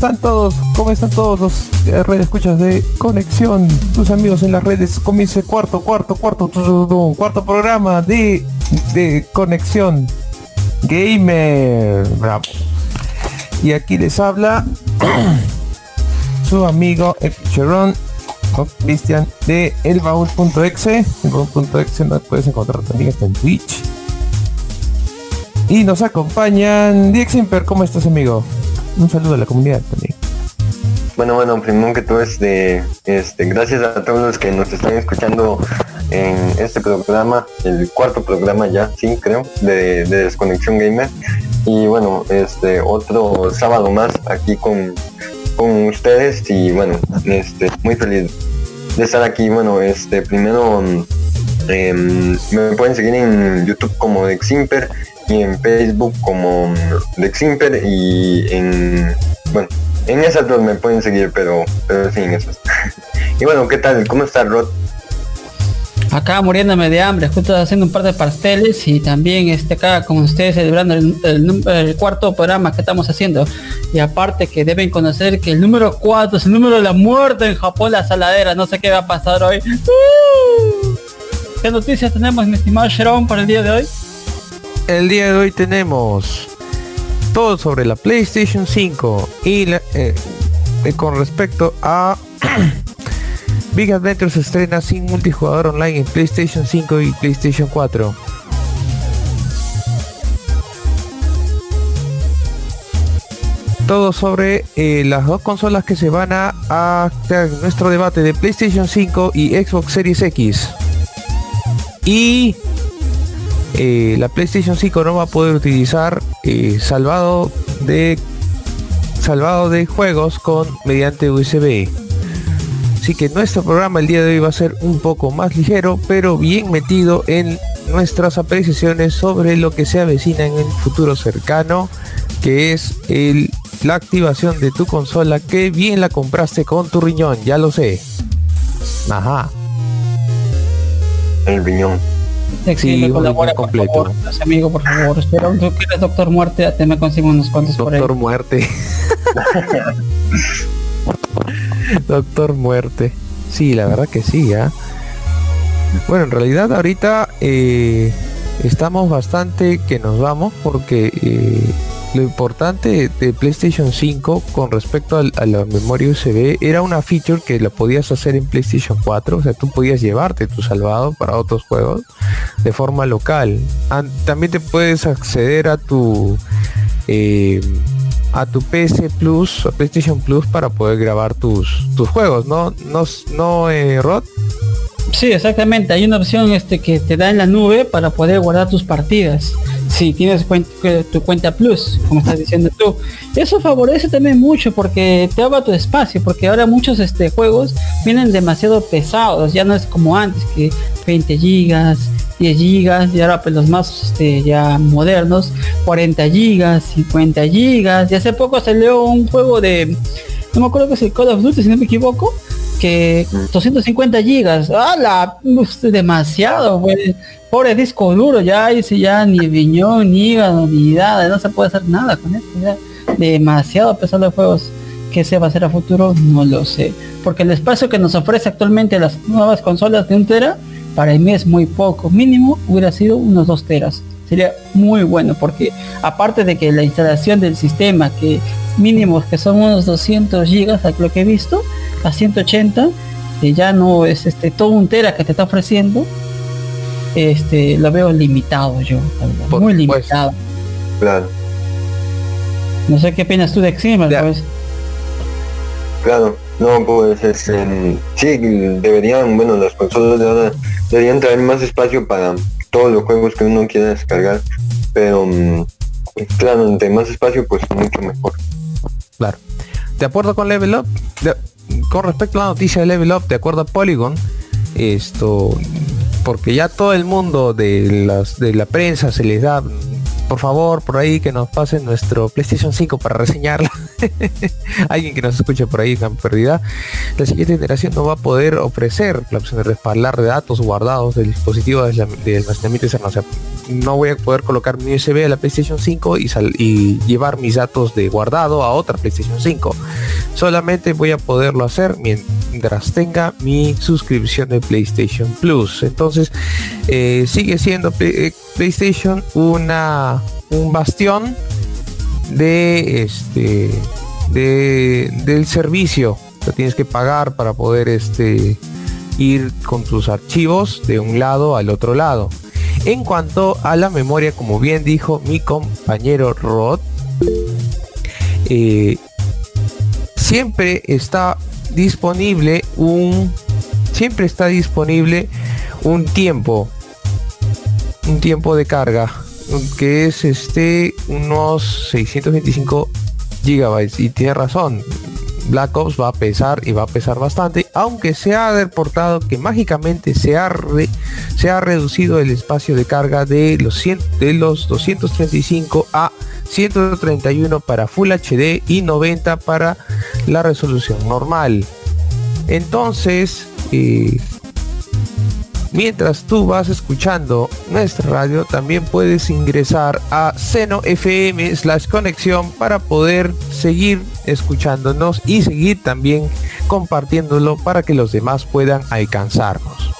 están todos? ¿Cómo están todos los eh, redes escuchas de conexión? Tus amigos en las redes, comienza cuarto, cuarto, cuarto, cuarto programa de, de conexión gamer. Bravo. Y aquí les habla su amigo Cheron Cristian de elbaúl.exe. Elbaúl.exe no puedes encontrar también está en Twitch. Y nos acompañan Diego Simper, ¿cómo estás amigo? Un saludo a la comunidad también. Bueno, bueno, primero que todo, este, este, gracias a todos los que nos están escuchando en este programa, el cuarto programa ya, sí, creo, de, Desconexión Gamer. Y bueno, este, otro sábado más aquí con, con ustedes y bueno, este, muy feliz de estar aquí. Bueno, este, primero em, me pueden seguir en YouTube como Deximper y en Facebook como Leximper y en bueno en esas dos me pueden seguir pero pero sí en esas. Y bueno qué tal cómo está Rod acá muriéndome de hambre justo haciendo un par de pasteles y también este acá con ustedes celebrando el, cuarto programa que estamos haciendo. Y aparte que deben conocer que el número 4 es el número de la muerte en Japón la saladera. No sé qué va a pasar hoy. ¡Uh! ¿Qué noticias tenemos, mi estimado Sharon, para el día de hoy? El día de hoy tenemos todo sobre la PlayStation 5 y eh, eh, con respecto a Big Adventure se estrena sin multijugador online en PlayStation 5 y PlayStation 4. Todo sobre eh, las dos consolas que se van a, a nuestro debate de PlayStation 5 y Xbox Series X. Y eh, la PlayStation 5 no va a poder utilizar eh, salvado de salvado de juegos con mediante USB. Así que nuestro programa el día de hoy va a ser un poco más ligero, pero bien metido en nuestras apreciaciones sobre lo que se avecina en el futuro cercano, que es el, la activación de tu consola que bien la compraste con tu riñón, ya lo sé. Ajá. El riñón. Sí, me colabora, por favor. Amigo, por favor. Espero tú que eres Doctor Muerte, te me consigo unos cuantos por ahí. Doctor Muerte. Doctor Muerte. Sí, la verdad que sí, ¿ah? Bueno, en realidad ahorita eh, estamos bastante que nos vamos porque eh, lo importante de PlayStation 5 con respecto a, la memoria USB era una feature que la podías hacer en PlayStation 4, o sea, tú podías llevarte tu salvado para otros juegos de forma local. también te puedes acceder a tu eh, a tu PC Plus, a PlayStation Plus para poder grabar tus, tus juegos, ¿no? ¿No, no eh, Rod? Sí, exactamente. Hay una opción este que te da en la nube para poder guardar tus partidas. Si tienes tu cuenta Plus, como estás diciendo tú. Eso favorece también mucho porque te ahorra tu espacio, porque ahora muchos este, juegos vienen demasiado pesados. Ya no es como antes, que 20 gigas, 10 gigas y ahora pues los más este, ya modernos 40 gigas 50 gigas y hace poco salió un juego de no me acuerdo que es el Call of Duty si no me equivoco que 250 gigas, ¡ah, demasiado, Pobre disco duro, ya dice ya ni viñón, ni hígado, ni nada, no se puede hacer nada con esto, ya. Demasiado pesado de juegos que se va a hacer a futuro, no lo sé. Porque el espacio que nos ofrece actualmente las nuevas consolas de un tera, para mí es muy poco. Mínimo hubiera sido unos dos teras. Sería muy bueno porque aparte de que la instalación del sistema que mínimos que son unos 200 gigas a lo que he visto a 180 que ya no es este todo un tera que te está ofreciendo este lo veo limitado yo muy limitado. Claro. No sé qué opinas tú de Ximmer pues. Claro no pues este, sí deberían bueno las consolas de ahora deberían traer más espacio para todos los juegos que uno quiera descargar pero mm, claro entre más espacio pues mucho mejor. Claro. De acuerdo con Level Up, con respecto a la noticia de Level Up, de acuerdo a Polygon, esto, porque ya todo el mundo de, las, de la prensa se les da, por favor, por ahí que nos pasen nuestro PlayStation 5 para reseñarla. Alguien que nos escuche por ahí en pérdida. La siguiente generación no va a poder ofrecer la opción de respaldar datos guardados del dispositivo de almacenamiento externo. O sea, no voy a poder colocar mi USB a la PlayStation 5 y, y llevar mis datos de guardado a otra PlayStation 5. Solamente voy a poderlo hacer mientras tenga mi suscripción de PlayStation Plus. Entonces eh, sigue siendo eh, PlayStation una un bastión de este de, del servicio que tienes que pagar para poder este ir con tus archivos de un lado al otro lado. En cuanto a la memoria, como bien dijo mi compañero Rod, eh, siempre está disponible un siempre está disponible un tiempo un tiempo de carga que es este unos 625 gigabytes y tiene razón Black Ops va a pesar y va a pesar bastante, aunque se ha reportado que mágicamente se ha, se ha reducido el espacio de carga de los, de los 235 a 131 para Full HD y 90 para la resolución normal. Entonces, eh, Mientras tú vas escuchando nuestra radio, también puedes ingresar a Seno FM slash conexión para poder seguir escuchándonos y seguir también compartiéndolo para que los demás puedan alcanzarnos.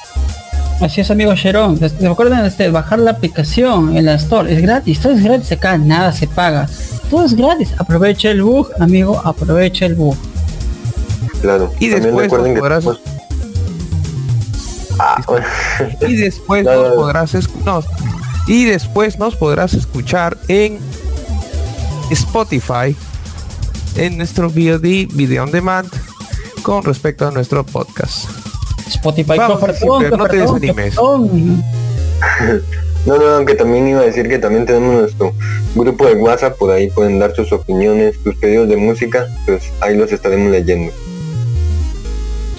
Así es, amigo Sharon. Recuerden este, bajar la aplicación en la Store. Es gratis. Todo es gratis acá. Nada se paga. Todo es gratis. Aprovecha el bug, amigo. Aprovecha el bug. Claro. Y después podrás... Ah, y después nos podrás y después nos podrás escuchar en Spotify en nuestro VOD Video on Demand con respecto a nuestro podcast. Spotify no te desanimes. No, no, aunque también iba a decir que también tenemos nuestro grupo de WhatsApp, por ahí pueden dar sus opiniones, sus pedidos de música, pues ahí los estaremos leyendo.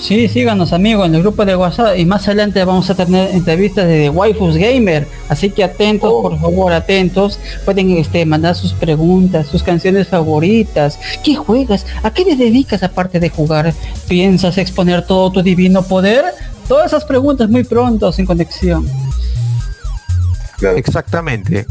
Sí, síganos amigos en el grupo de WhatsApp y más adelante vamos a tener entrevistas de Waifus Gamer, así que atentos, oh. por favor, atentos. Pueden este, mandar sus preguntas, sus canciones favoritas. ¿Qué juegas? ¿A qué te dedicas aparte de jugar? ¿Piensas exponer todo tu divino poder? Todas esas preguntas muy pronto sin conexión. Exactamente.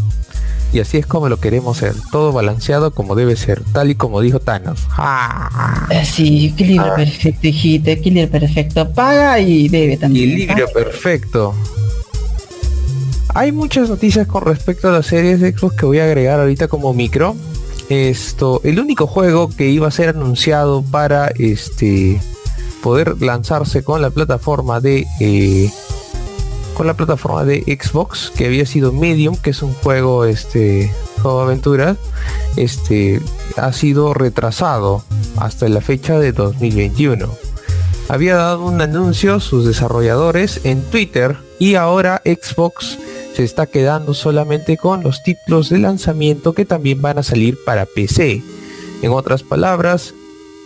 Y así es como lo queremos ser, todo balanceado como debe ser, tal y como dijo Thanos. ¡Ah! Sí, equilibrio perfecto, hijita, equilibrio perfecto. Paga y debe también. Equilibrio perfecto. Hay muchas noticias con respecto a las series de Xbox que voy a agregar ahorita como micro. Esto, el único juego que iba a ser anunciado para este poder lanzarse con la plataforma de eh, con la plataforma de Xbox que había sido Medium, que es un juego este juego aventura, este ha sido retrasado hasta la fecha de 2021. Había dado un anuncio sus desarrolladores en Twitter y ahora Xbox se está quedando solamente con los títulos de lanzamiento que también van a salir para PC. En otras palabras,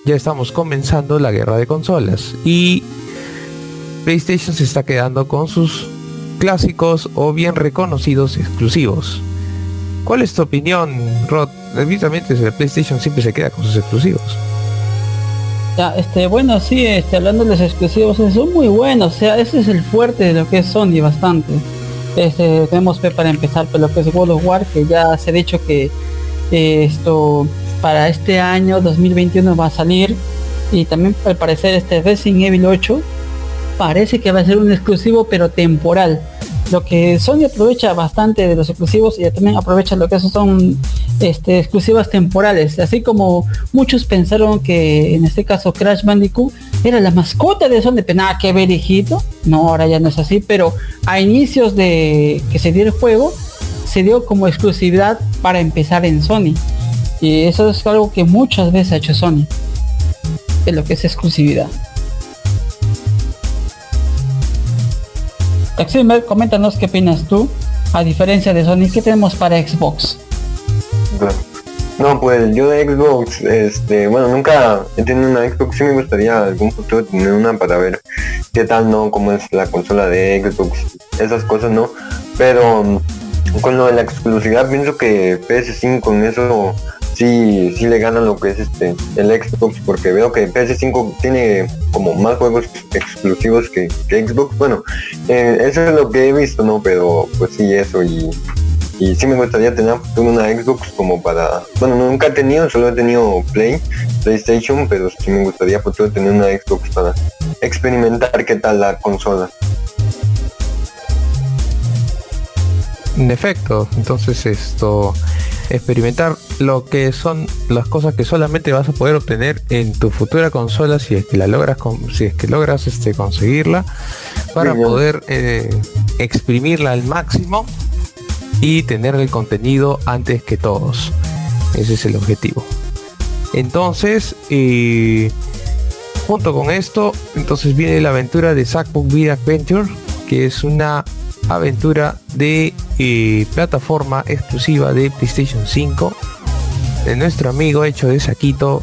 ya estamos comenzando la guerra de consolas y PlayStation se está quedando con sus clásicos o bien reconocidos exclusivos. ¿Cuál es tu opinión, Rod? Evidentemente el PlayStation siempre se queda con sus exclusivos. Ya, este, bueno, sí, este, hablando de los exclusivos, son muy buenos, o sea, ese es el fuerte de lo que es Sony bastante. Este, tenemos para empezar por lo que es World of War, que ya se ha dicho que eh, esto para este año 2021 va a salir y también al parecer este Resident Evil 8 parece que va a ser un exclusivo pero temporal. Lo que Sony aprovecha bastante de los exclusivos y también aprovecha lo que son este, exclusivas temporales. Así como muchos pensaron que en este caso Crash Bandicoot era la mascota de Sony, pero nada que ver hijito. No, ahora ya no es así, pero a inicios de que se dio el juego, se dio como exclusividad para empezar en Sony. Y eso es algo que muchas veces ha hecho Sony. De lo que es exclusividad. Taximer, coméntanos qué opinas tú, a diferencia de Sony, ¿qué tenemos para Xbox? No, pues yo de Xbox, este, bueno, nunca he tenido una Xbox, sí me gustaría algún futuro tener una para ver qué tal, ¿no? Cómo es la consola de Xbox, esas cosas, ¿no? Pero con lo de la exclusividad, pienso que PS5 con eso sí, sí le gana lo que es este el Xbox porque veo que PS5 tiene como más juegos exclusivos que, Xbox. Bueno, eh, eso es lo que he visto, ¿no? Pero pues sí, eso y y sí me gustaría tener una Xbox como para, bueno, nunca he tenido, solo he tenido Play, PlayStation, pero sí me gustaría futuro tener una Xbox para experimentar qué tal la consola. En efecto, entonces esto experimentar lo que son las cosas que solamente vas a poder obtener en tu futura consola si es que la logras si es que logras este conseguirla para poder eh, exprimirla al máximo y tener el contenido antes que todos. Ese es el objetivo. Entonces eh, junto con esto entonces viene la aventura de Sackbook Beat Adventure que es una aventura de eh, plataforma exclusiva de PlayStation 5 de nuestro amigo hecho de Saquito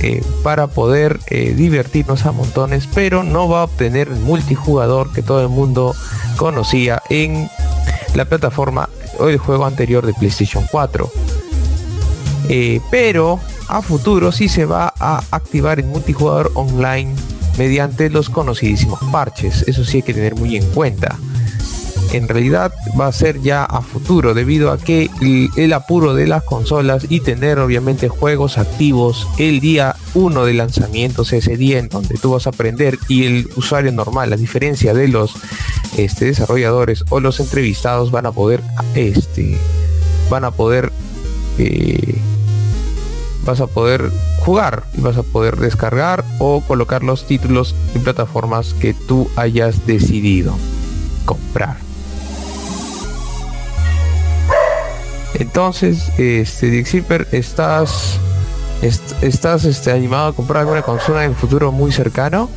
eh, para poder eh, divertirnos a montones pero no va a obtener el multijugador que todo el mundo conocía en la plataforma o el juego anterior de PlayStation 4 pero a futuro sí se va a activar el multijugador online mediante los conocidísimos parches. Eso sí hay que tener muy en cuenta en realidad va a ser ya a futuro debido a que el, apuro de las consolas y tener obviamente juegos activos el día 1 de lanzamientos ese día en donde tú vas a aprender y el usuario normal a diferencia de los este, desarrolladores o los entrevistados van a poder este van a poder eh, vas a poder jugar y vas a poder descargar o colocar los títulos en plataformas que tú hayas decidido comprar Entonces, este, Dixieper, ¿estás, estás este, animado a comprar alguna consola en el futuro muy cercano?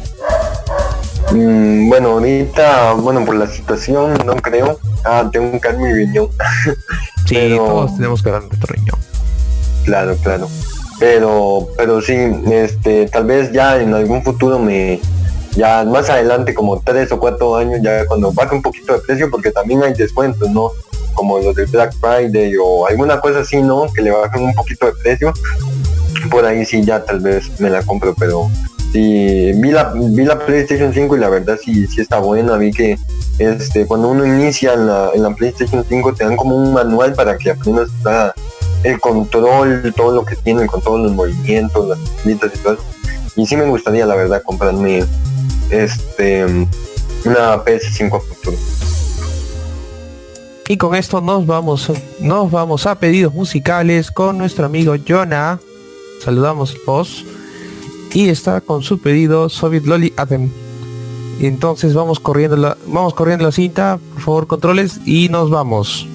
Mm, bueno, ahorita, bueno, por la situación no creo. Ah, tengo que dar mi riñón. sí, todos tenemos que dar nuestro riñón. Claro, claro. Pero, pero sí, este, tal vez ya en algún futuro me, ya más adelante, como tres o cuatro años, ya cuando baje un poquito de precio, porque también hay descuentos, ¿no? Como los de Black Friday o alguna cosa así, ¿no? Que le bajen un poquito de precio. Por ahí sí ya tal vez me la compro, pero sí, vi la, vi la PlayStation 5 y la verdad sí, sí está buena. Vi que este cuando uno inicia en la, en la PlayStation 5 te dan como un manual para que aprendas el control, todo lo que tiene, con todos los movimientos, las listas y todo. Y sí me gustaría la verdad comprarme este una PS5 a futuro. Y con esto nos vamos, nos vamos a pedidos musicales con nuestro amigo Jonah. Saludamos vos. Y está con su pedido Soviet Loli Atem. Entonces vamos corriendo la, vamos corriendo la cinta, por favor controles y nos vamos.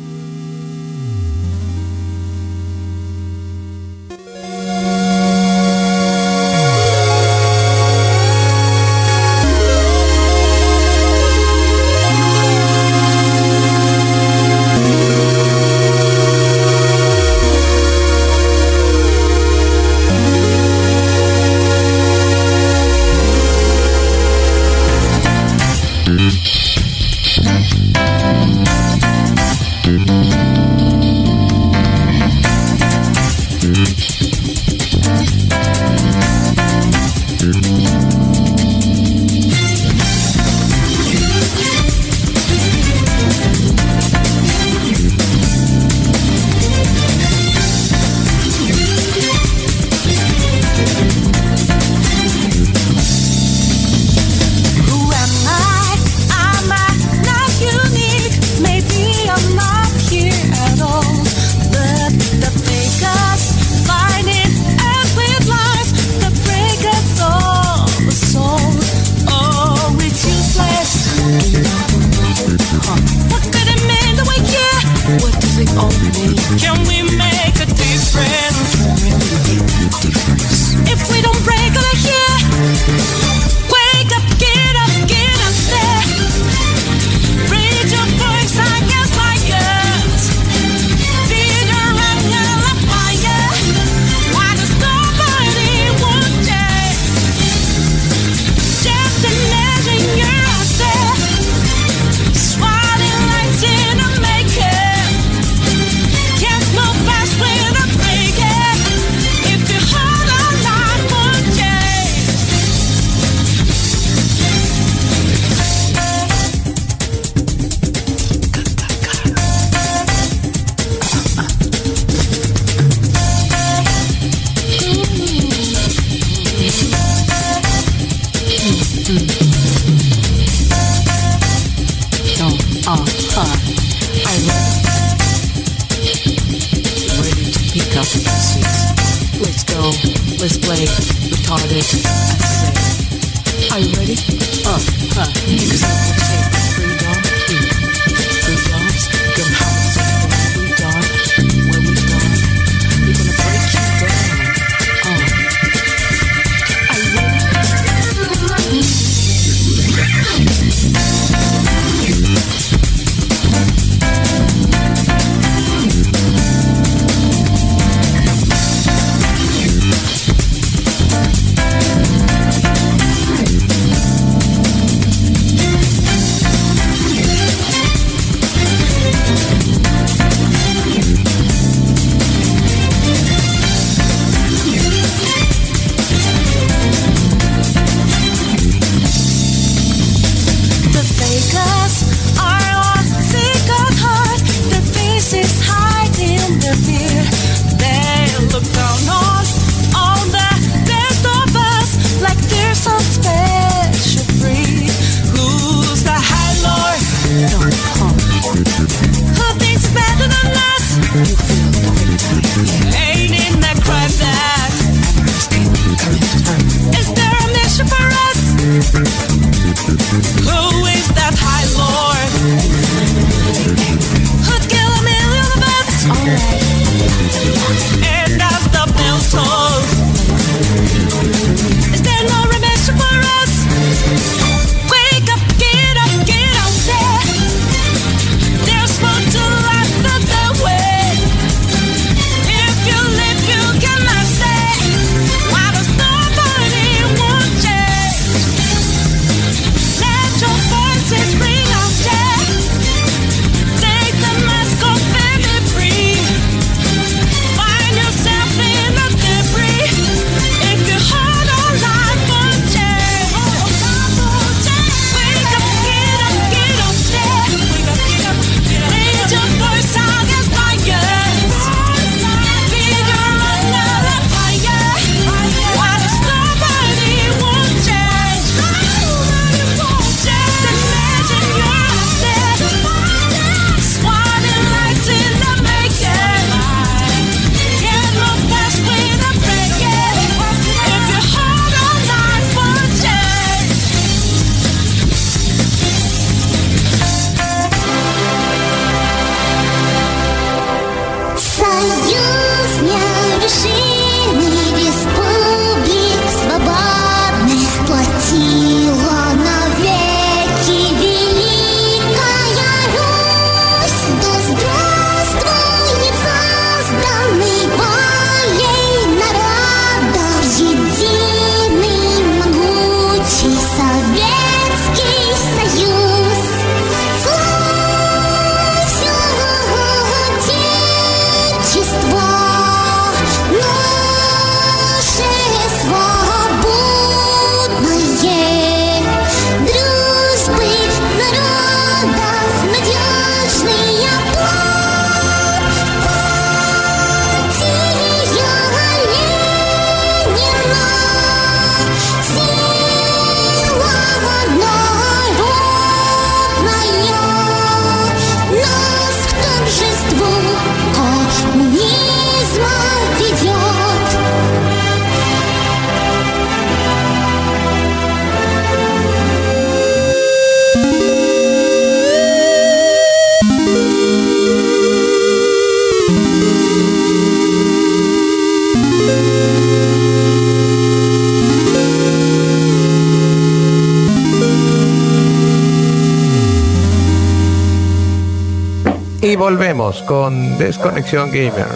Y volvemos con Desconexión Gamer.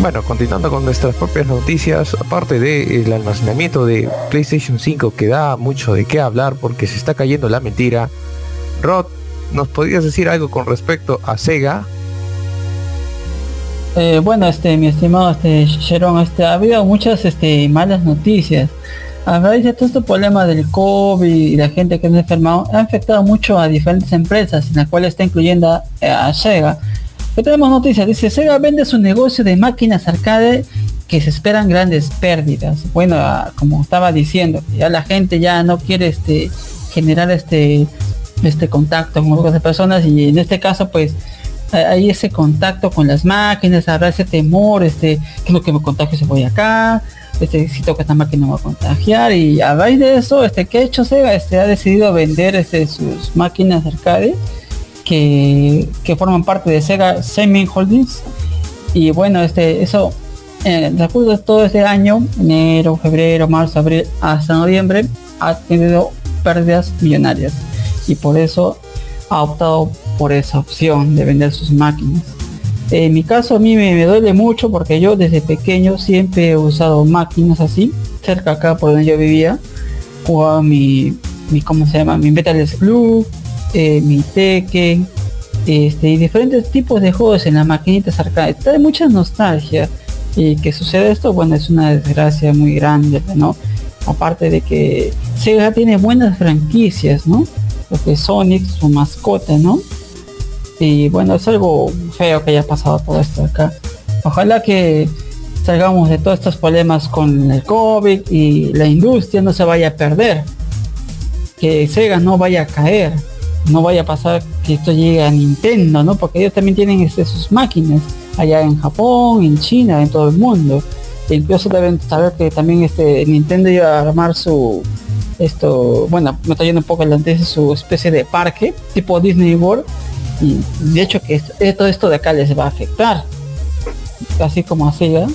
Bueno, continuando con nuestras propias noticias, aparte del almacenamiento de PlayStation 5 que da mucho de qué hablar porque se está cayendo la mentira, Rod, ¿nos podrías decir algo con respecto a Sega? Eh, bueno, este, mi estimado este Sharon, este, ha habido muchas este, malas noticias. A raíz de todo este problema del COVID y la gente que se ha enfermado, ha afectado mucho a diferentes empresas, en las cuales está incluyendo a, Sega. Que tenemos noticias, dice Sega vende su negocio de máquinas arcade que se esperan grandes pérdidas. Bueno, ah, como estaba diciendo, ya la gente ya no quiere este generar este este contacto con otras personas y en este caso pues hay- ese contacto con las máquinas, habrá ese temor, este, que lo que me contagio se voy acá, este, si toco esta máquina me va a contagiar y a raíz de eso, este, que ha hecho Sega? Este, ha decidido vender este, sus máquinas arcade que, que forman parte de Sega Semi Holdings y bueno, este, eso en el transcurso de todo este año, enero, febrero, marzo, abril, hasta noviembre, ha tenido pérdidas millonarias y por eso ha optado por esa opción de vender sus máquinas. En mi caso a mí me, duele mucho porque yo desde pequeño siempre he usado máquinas así, cerca acá por donde yo vivía, jugaba mi, mi ¿cómo se llama? Mi Metal Slug, eh, mi Tekken, este, y diferentes tipos de juegos en las maquinitas arcade. Trae mucha nostalgia. Y que sucede esto, bueno, es una desgracia muy grande, ¿no? Aparte de que Sega tiene buenas franquicias, ¿no? Lo que es Sonic, su mascota, ¿no? Y bueno, es algo feo que haya pasado todo esto acá. Ojalá que salgamos de todos estos problemas con el COVID y la industria no se vaya a perder. Que Sega no vaya a caer. No vaya a pasar que esto llegue a Nintendo, ¿no? Porque ellos también tienen este, sus máquinas allá en Japón, en China, en todo el mundo. E incluso deben saber que también este Nintendo iba a armar su esto, bueno, me está yendo un poco adelante su especie de parque tipo Disney World y de hecho que todo esto de acá les va a afectar. Así como a Sega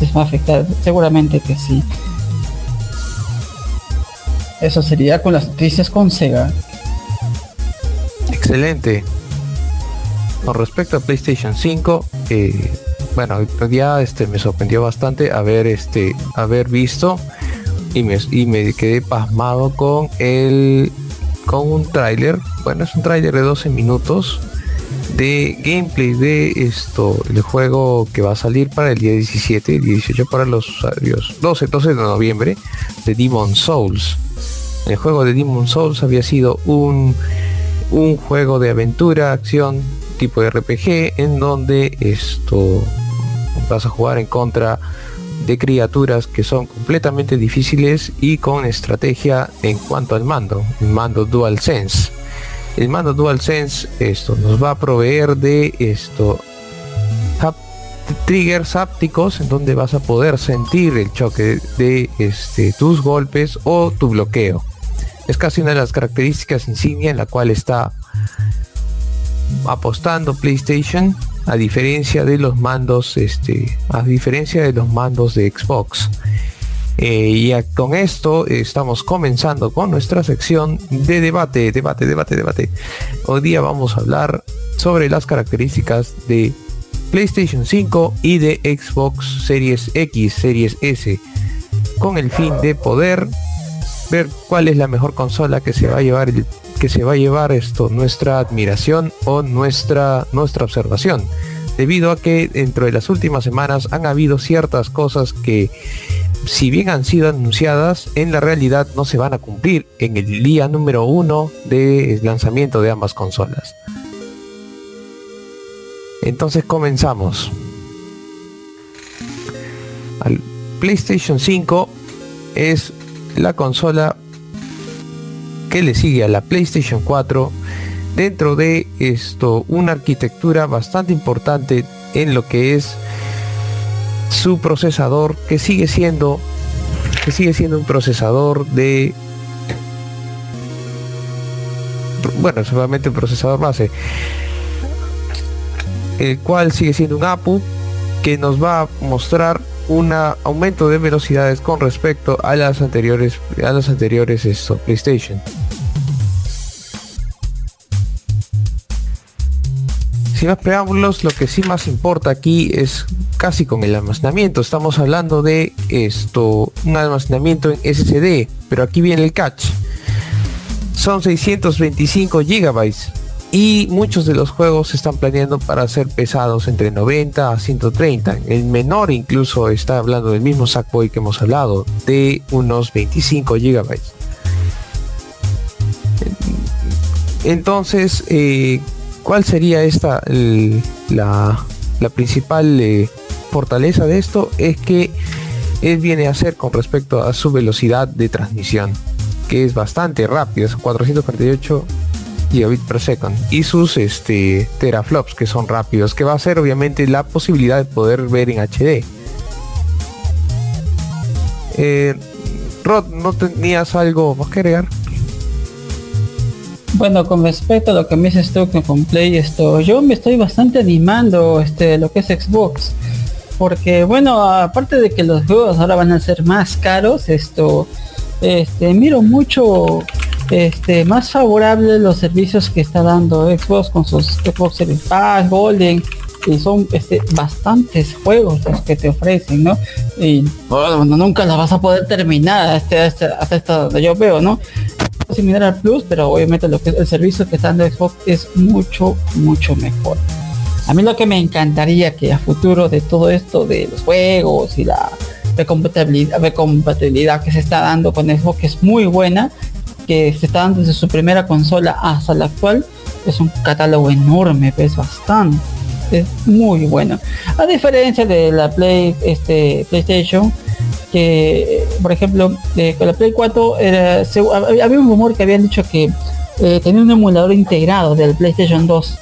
les va a afectar seguramente que sí. Eso sería con las noticias con Sega. Excelente. Con respecto a PlayStation 5, eh, bueno, día este, me sorprendió bastante haber, este, haber visto y me, y me quedé pasmado con el con un tráiler, bueno, es un tráiler de 12 minutos de gameplay de esto, el juego que va a salir para el día 17, el 18 para los usuarios, 12, 12 de noviembre, de Demon Souls. El juego de Demon Souls había sido un un juego de aventura, acción, tipo RPG, en donde esto vas a jugar en contra de criaturas que son completamente difíciles y con estrategia en cuanto al mando, el mando DualSense. El mando DualSense esto nos va a proveer de esto triggers hápticos en donde vas a poder sentir el choque de este, tus golpes o tu bloqueo es casi una de las características insignia en la cual está apostando PlayStation a diferencia de los mandos este a diferencia de los mandos de Xbox. Eh, y con esto estamos comenzando con nuestra sección de debate debate debate debate. Hoy día vamos a hablar sobre las características de PlayStation 5 y de Xbox Series X Series S con el fin de poder ver cuál es la mejor consola que se va a llevar que se va a llevar esto nuestra admiración o nuestra nuestra observación. Debido a que dentro de las últimas semanas han habido ciertas cosas que si bien han sido anunciadas en la realidad no se van a cumplir en el día número uno de lanzamiento de ambas consolas. Entonces comenzamos. Al PlayStation 5 es la consola que le sigue a la PlayStation 4 dentro de esto una arquitectura bastante importante en lo que es su procesador que sigue siendo que sigue siendo un procesador de bueno solamente un procesador base el cual sigue siendo un APU que nos va a mostrar un aumento de velocidades con respecto a las anteriores a las anteriores esto, PlayStation. Sin más preámbulos, lo que sí más importa aquí es casi con el almacenamiento. Estamos hablando de esto, un almacenamiento en SSD, pero aquí viene el catch. Son 625 gigabytes y muchos de los juegos se están planeando para ser pesados entre 90 a 130. El menor incluso está hablando del mismo Sackboy que hemos hablado, de unos 25 gigabytes. Entonces, eh, ¿cuál sería esta la, la principal eh, fortaleza de esto? Es que él viene a ser con respecto a su velocidad de transmisión, que es bastante rápida, es 448 gigabit per second y sus este teraflops que son rápidos que va a ser obviamente la posibilidad de poder ver en HD eh, Rod no tenías algo más que agregar Bueno, con respecto a lo que me dices tú con Play esto, yo me estoy bastante animando este lo que es Xbox. Porque bueno, aparte de que los juegos ahora van a ser más caros, esto este miro mucho este más favorable los servicios que está dando Xbox con sus Xbox Series Pass, Golden y son este bastantes juegos los que te ofrecen, ¿no? Y bueno, nunca las vas a poder terminar hasta, hasta, hasta donde yo veo, ¿no? similar al Plus, pero obviamente lo que el servicio que está dando Xbox es mucho, mucho mejor. A mí lo que me encantaría que a futuro de todo esto de los juegos y la recompatibilidad, recompatibilidad que se está dando con Xbox es muy buena, que se está desde su primera consola hasta la actual, es un catálogo enorme, es bastante, es muy bueno. A diferencia de la Play, este PlayStation, que por ejemplo eh, con la Play 4 era, se- hab- había un rumor que habían dicho que eh, tenía un emulador integrado del PlayStation 2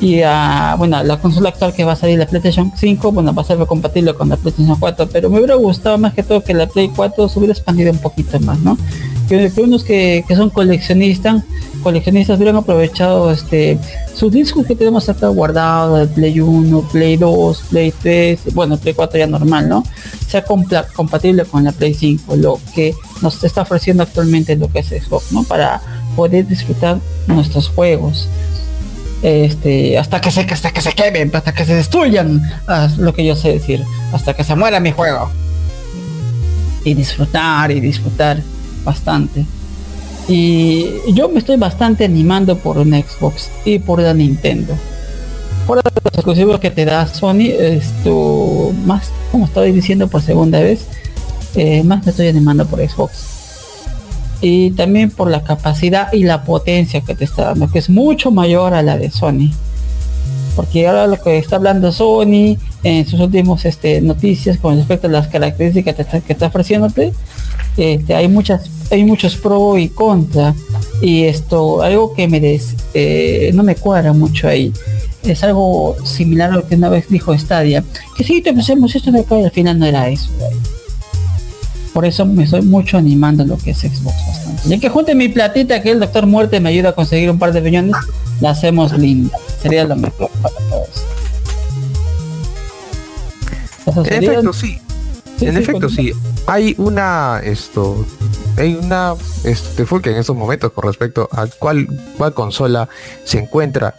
y ah, bueno la consola actual que va a salir la PlayStation 5 bueno va a ser compatible con la PlayStation 4 pero me hubiera gustado más que todo que la Play 4 se hubiera expandido un poquito más no que, que unos que, que son coleccionistas coleccionistas hubieran aprovechado este sus discos que tenemos acá guardados de Play 1 Play 2 Play 3 bueno Play 4 ya normal no sea compatible con la Play 5 lo que nos está ofreciendo actualmente lo que es Xbox no para poder disfrutar nuestros juegos. Este hasta que se hasta que se quemen hasta que se destruyan lo que yo sé decir hasta que se muera mi juego. Y disfrutar y disfrutar bastante. Y yo me estoy bastante animando por una Xbox y por la Nintendo. Por los exclusivos que te da Sony esto más como estaba diciendo por segunda vez eh, más me estoy animando por Xbox. Y también por la capacidad y la potencia que te está dando, que es mucho mayor a la de Sony. Porque ahora lo que está hablando Sony en sus últimos este, noticias con respecto a las características que está, ofreciéndote, este, hay muchas, hay muchos pro y contra. Y esto, algo que me des, eh, no me cuadra mucho ahí. Es algo similar a lo que una vez dijo Stadia. Que si te empecemos esto de acá al final no era eso. Por eso me estoy mucho animando lo que es Xbox bastante. Ya que junte mi platita que el doctor muerte me ayuda a conseguir un par de millones, la hacemos linda. Sería lo mejor para todos. En efecto, sí. Sí, en sí, efecto, sí. Hay una, esto, hay una, este, que en estos momentos con respecto a cuál, cuál consola se encuentra,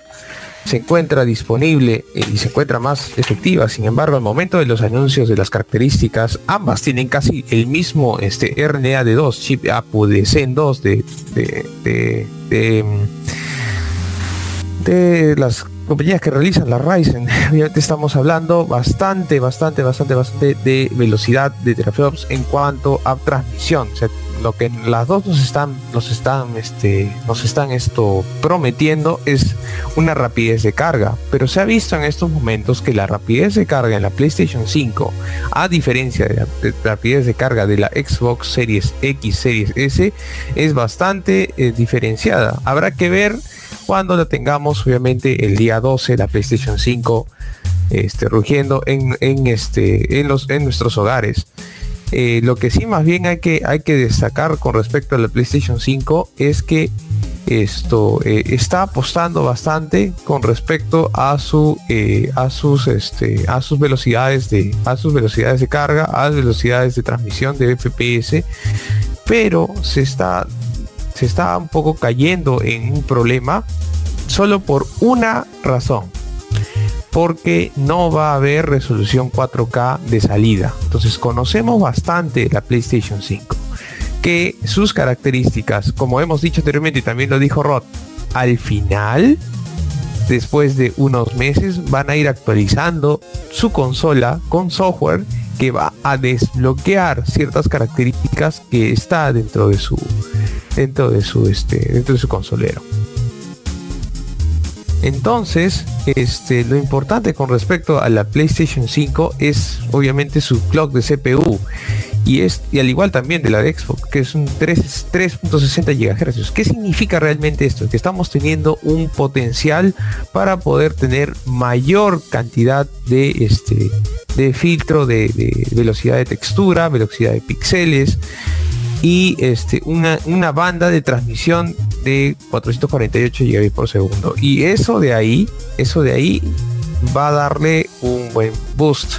se encuentra disponible eh, y se encuentra más efectiva. Sin embargo, al momento de los anuncios de las características, ambas tienen casi el mismo, este, RNA de 2, chip APU de Zen 2 de, de, de, de, mm, de las compañías que realizan la Ryzen, obviamente estamos hablando bastante, bastante, bastante, bastante de velocidad de teraflops en cuanto a transmisión. Lo que las dos nos están, nos están, este, nos están esto prometiendo es una rapidez de carga. Pero se ha visto en estos momentos que la rapidez de carga en la PlayStation 5, a diferencia de la de la rapidez de carga de la Xbox Series X, Series S, es bastante eh, diferenciada. Habrá que ver cuando la tengamos obviamente el día 12 la PlayStation 5 este, rugiendo en, en, este, en, los, en nuestros hogares. Eh, lo que sí más bien hay que, hay que destacar con respecto a la PlayStation 5 es que esto eh, está apostando bastante con respecto a su eh, a sus este a sus velocidades de a sus velocidades de carga a las velocidades de transmisión de FPS pero se está se está un poco cayendo en un problema solo por una razón porque no va a haber resolución 4K de salida. Entonces conocemos bastante la PlayStation 5, que sus características, como hemos dicho anteriormente y también lo dijo Rod, al final, después de unos meses, van a ir actualizando su consola con software que va a desbloquear ciertas características que está dentro de su dentro de su este dentro de su consolero. Entonces, este, lo importante con respecto a la PlayStation 5 es obviamente su clock de CPU. y es y al igual también de la de Xbox, que es un 3 3.60 GHz. ¿Qué significa realmente esto? Que estamos teniendo un potencial para poder tener mayor cantidad de este de filtro de, de velocidad de textura, velocidad de píxeles y este una, una banda de transmisión de 448 GB por segundo. Y eso de ahí, eso de ahí va a darle un buen boost.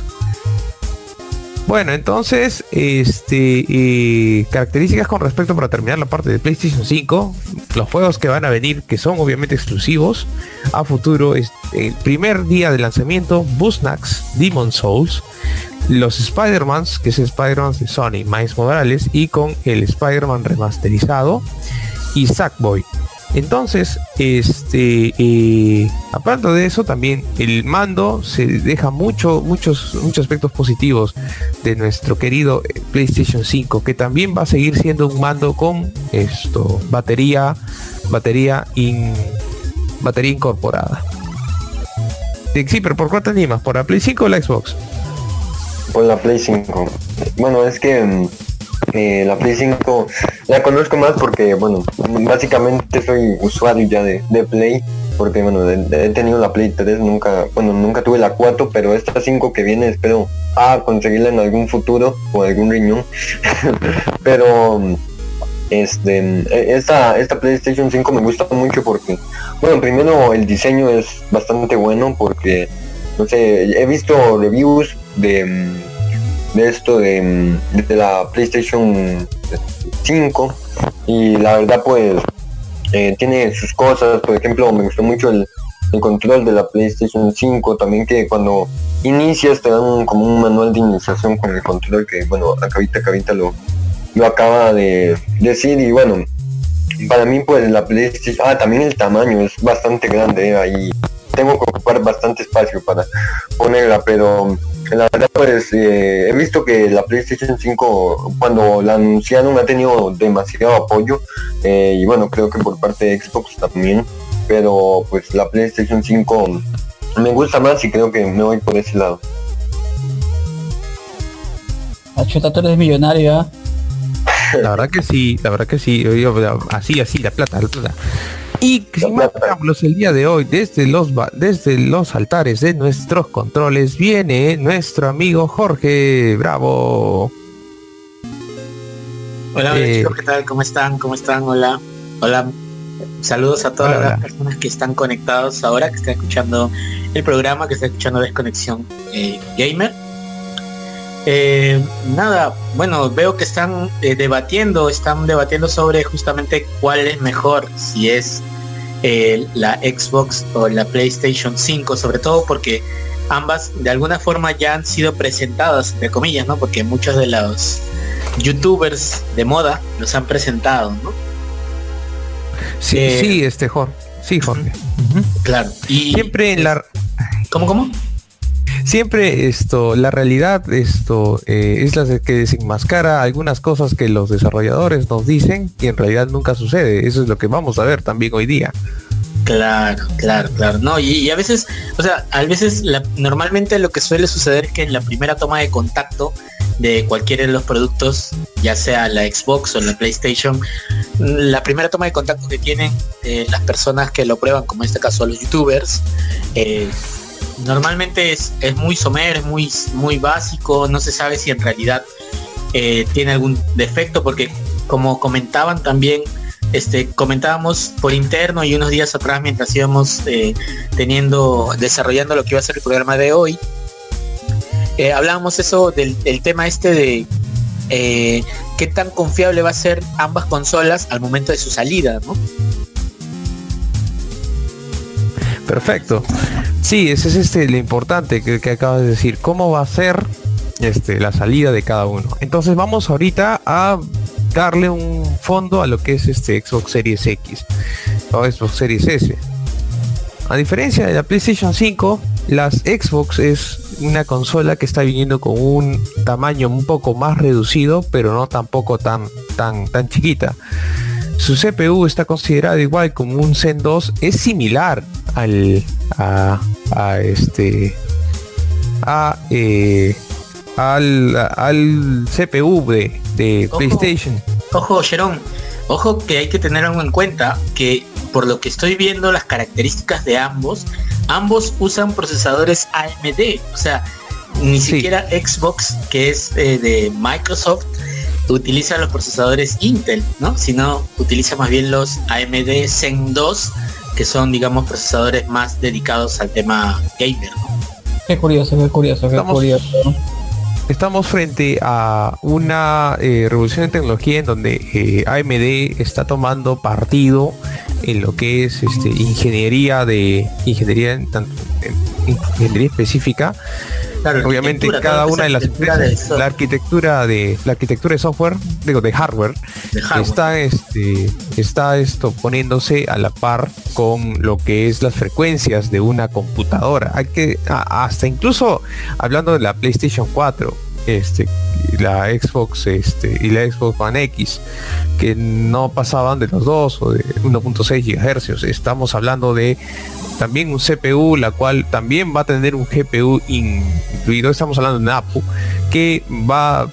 Bueno, entonces, este características con respecto para terminar la parte de PlayStation 5, los juegos que van a venir, que son obviamente exclusivos a futuro, es el primer día de lanzamiento, Busnax, Demon Souls, los Spider-Mans, que es Spider-Man de Sony, Miles Morales, y con el Spider-Man remasterizado, y Sackboy. Entonces, este, eh, aparte de eso, también el mando se deja mucho, muchos, muchos aspectos positivos de nuestro querido eh, PlayStation 5, que también va a seguir siendo un mando con esto, batería, batería, in, batería incorporada. Sí, pero ¿por cuál te animas? ¿Por la Play 5 o la Xbox? Por la Play 5. Bueno, es que mm, eh, la Play 5 la conozco más porque, bueno, básicamente soy usuario ya de, de Play. Porque, bueno, he tenido la Play 3, nunca, bueno, nunca tuve la 4, pero esta 5 que viene espero a conseguirla en algún futuro o algún riñón. pero mm, este eh, esta esta PlayStation 5 me gusta mucho porque bueno primero el diseño es bastante bueno porque no sé he visto reviews de mm, de esto de, mm, de la PlayStation 5 y la verdad pues eh, tiene sus cosas. Por ejemplo me gustó mucho el, el control de la PlayStation 5 también que cuando inicias te dan como un manual de iniciación con el control que bueno acabita acabita lo lo acaba de decir. Y bueno para mí pues la PlayStation ah también el tamaño es bastante grande eh, ahí tengo que ocupar bastante espacio para ponerla pero la verdad pues eh, he visto que la PlayStation 5 cuando la anunciaron ha tenido demasiado apoyo eh, y bueno creo que por parte de Xbox también pero pues la PlayStation 5 me gusta más y creo que me voy por ese lado La chuta, tú eres millonario, ¿ah? La verdad que sí, la verdad que sí. así, así, la plata, la plata. Y sin más preámbulos, el día de hoy, desde los desde los altares de nuestros controles, viene nuestro amigo Jorge Bravo. Hola, hola Eh, chicos, ¿qué tal? ¿Cómo están? ¿Cómo están? Hola. Hola. Saludos a todas Hola, las hola. personas que están conectados ahora, que están escuchando el programa, que están escuchando Desconexión eh, Gamer. Eh, nada, bueno, veo que están eh, debatiendo, están debatiendo sobre justamente cuál es mejor, si es eh, la Xbox o la PlayStation 5, sobre todo porque ambas de alguna forma ya han sido presentadas, entre comillas, ¿no? Porque muchos de los youtubers de moda los han presentado, ¿no? Sí, Eh, sí, este Jorge. Sí, Jorge. Claro. Y Siempre en la ¿Cómo, cómo? siempre esto, la realidad esto eh, es la que desenmascara algunas cosas que los desarrolladores nos dicen y en realidad nunca sucede. Eso es lo que vamos a ver también hoy día. Claro, claro, claro. No, y, a veces, o sea, a veces la- normalmente lo que suele suceder es que en la primera toma de contacto de cualquiera de los productos, ya sea la Xbox o la PlayStation, la primera toma de contacto que tienen eh, las personas que lo prueban, como en este caso los youtubers, eh, normalmente es, es muy somero, es muy, muy básico, no se sabe si en realidad eh, tiene algún defecto, porque como comentaban también, este, comentábamos por interno y unos días atrás mientras íbamos eh, teniendo, desarrollando lo que iba a ser el programa de hoy, eh, hablábamos eso del, tema este de eh, qué tan confiable va a ser ambas consolas al momento de su salida, ¿no? Perfecto. Sí, ese es este lo importante que, que acabas de decir. ¿Cómo va a ser este, la salida de cada uno? Entonces vamos ahorita a darle un fondo a lo que es este Xbox Series X o Xbox Series S. A diferencia de la PlayStation 5, las Xbox es una consola que está viniendo con un tamaño un poco más reducido, pero no tampoco tan tan tan chiquita. Su CPU está considerado igual como un Zen 2, es similar al a, a este a, eh, al, al CPU de, de Ojo. PlayStation. Ojo, Sharon, ojo que hay que tener algo en cuenta que por lo que estoy viendo las características de ambos, ambos usan procesadores AMD, o sea, ni Sí. siquiera Xbox, que es eh, de Microsoft, utiliza los procesadores Intel, ¿no? Sino utiliza más bien los AMD Zen 2, que son, digamos, procesadores más dedicados al tema gamer, ¿no? Qué curioso, qué curioso, qué Estamos- curioso. Estamos frente a una eh, revolución en tecnología en donde eh, AMD está tomando partido en lo que es este, ingeniería de ingeniería en tanto- ingeniería específica Claro, obviamente cada una de las empresas la arquitectura de la arquitectura de software digo de hardware de hardware. está este está esto poniéndose a la par con lo que es las frecuencias de una computadora. Hay que hasta incluso hablando de la PlayStation 4 este la Xbox este y la Xbox One X que no pasaban de los 2 o de 1.6 GHz estamos hablando de también un CPU la cual también va a tener un GPU in- incluido. Estamos hablando de NAPU que va a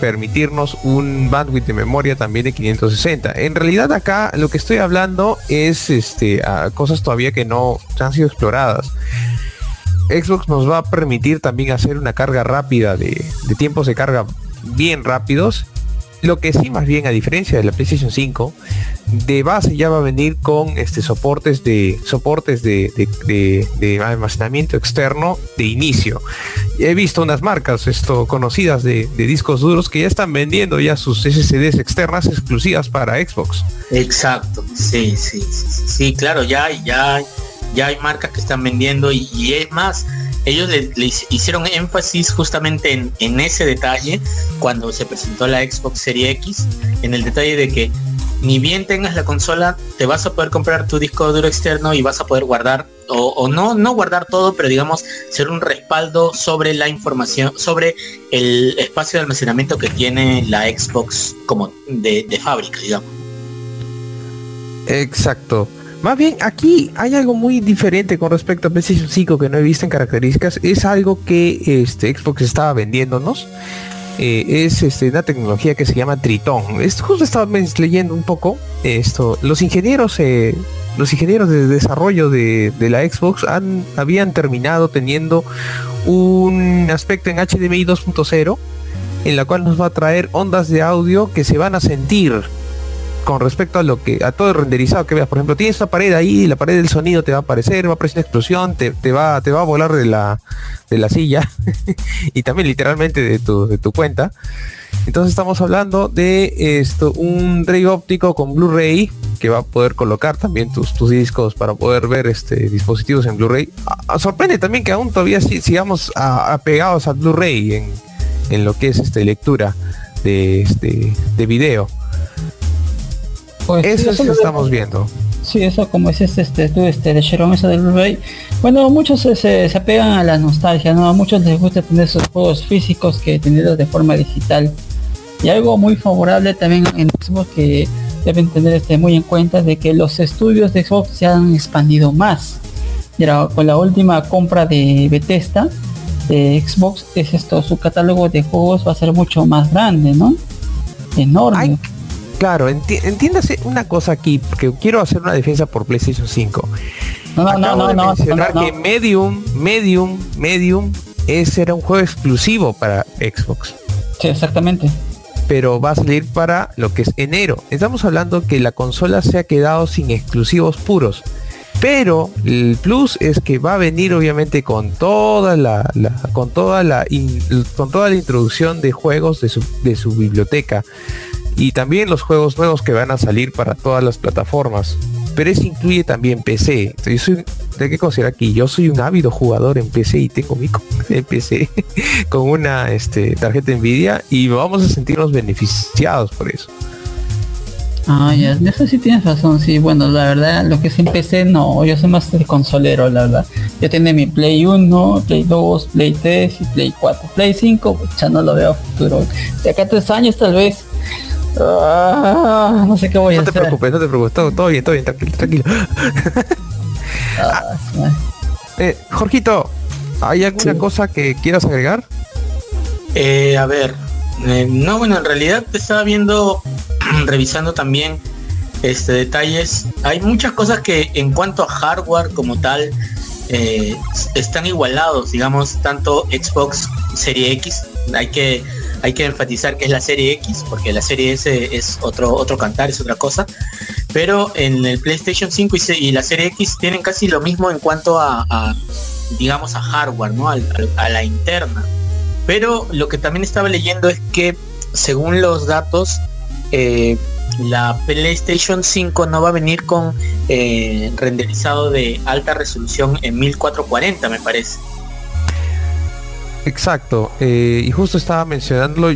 permitirnos un bandwidth de memoria también de 560 en realidad acá lo que estoy hablando es este cosas todavía que no han sido exploradas. Xbox nos va a permitir también hacer una carga rápida de, de tiempos de carga bien rápidos. Lo que sí más bien a diferencia de la PlayStation 5, de base ya va a venir con este soportes de soportes de, almacenamiento externo de inicio. He visto unas marcas esto conocidas de, discos duros que ya están vendiendo ya sus SSDs externas exclusivas para Xbox. Exacto, sí, sí, sí, sí, claro, ya, ya, ya hay marcas que están vendiendo y es más, ellos le, hicieron énfasis justamente en, ese detalle cuando se presentó la Xbox Series X, en el detalle de que ni bien tengas la consola, te vas a poder comprar tu disco duro externo y vas a poder guardar, o, no, no guardar todo, pero digamos, ser un respaldo sobre la información, sobre el espacio de almacenamiento que tiene la Xbox como de fábrica, digamos. Exacto. Más bien, aquí hay algo muy diferente con respecto a PlayStation 5 que no he visto en características. Es algo que este Xbox estaba vendiéndonos. Eh, es este, una tecnología que se llama Tritón. Es, justo estaba leyendo un poco esto. Los ingenieros, eh, los ingenieros de desarrollo de, la Xbox habían terminado teniendo un aspecto en HDMI 2.0 en la cual nos va a traer ondas de audio que se van a sentir con respecto a lo que a todo el renderizado que veas por ejemplo tienes una pared ahí la pared del sonido te va a aparecer va a aparecer una explosión te, va te va a volar de la de la silla y también literalmente de tu de tu cuenta. Entonces estamos hablando de esto un drive óptico con Blu-ray que va a poder colocar también tus, tus discos para poder ver este dispositivos en Blu-ray. Ah, ah, sorprende también que aún todavía si- sigamos a- apegados al Blu-ray en, en lo que es este lectura de este de video Pues, sí, eso es lo que estamos viendo. Sí, eso como es este, este, tú, este de Sharon, eso del Blu-ray. Bueno, muchos se, se, se apegan a la nostalgia, ¿no? A muchos les gusta tener esos juegos físicos que tenerlos de forma digital. Y algo muy favorable también en Xbox que deben tener este muy en cuenta de que los estudios de Xbox se han expandido más. Mira, con la última compra de Bethesda de Xbox, es esto, su catálogo de juegos va a ser mucho más grande, ¿no? Enorme. Ay, claro, enti- entiéndase una cosa aquí, porque quiero hacer una defensa por PlayStation 5. no, no, no, Acabo no, mencionar no, no. que Medium, Medium, Medium, ese era un juego exclusivo para Xbox. Sí, exactamente. pero va a salir para lo que es enero. Estamos hablando que la consola se ha quedado sin exclusivos puros. Pero el plus es que va a venir obviamente con toda la, la- con toda la in- con toda la introducción de juegos de su, de su biblioteca y también los juegos nuevos que van a salir para todas las plataformas. Pero eso incluye también PC. Yo soy, hay que considerar aquí, yo soy un ávido jugador en PC y tengo mi PC con una este, tarjeta Nvidia y vamos a sentirnos beneficiados por eso. Ah, ya, eso sí tienes razón, sí, bueno, la verdad, lo que es en PC, no, yo soy más de consolero, la verdad. Yo tengo mi Play 1, Play 2, Play 3 y Play 4. Play 5, ya no lo veo futuro. De acá tres años tal vez. Ah, no sé qué voy a No te hacer. preocupes, no te preocupes, todo, todo bien, todo bien, tranquilo, tranquilo. Ah. Eh, Jorgito, ¿hay alguna Sí. cosa que quieras agregar? Eh, a ver, eh, no, bueno, en realidad te estaba viendo, revisando también este detalles. Hay muchas cosas que en cuanto a hardware como tal eh, están igualados, digamos, tanto Xbox Serie X. Hay que hay que enfatizar que es la Serie X, porque la Serie S es otro otro cantar, es otra cosa. Pero en el PlayStation 5 y, y la Serie X tienen casi lo mismo en cuanto a, digamos, a hardware, ¿no? A la interna. Pero lo que también estaba leyendo es que según los datos, eh, la PlayStation 5 no va a venir con eh, renderizado de alta resolución en 1440, me parece. Exacto, eh, y justo estaba mencionándolo,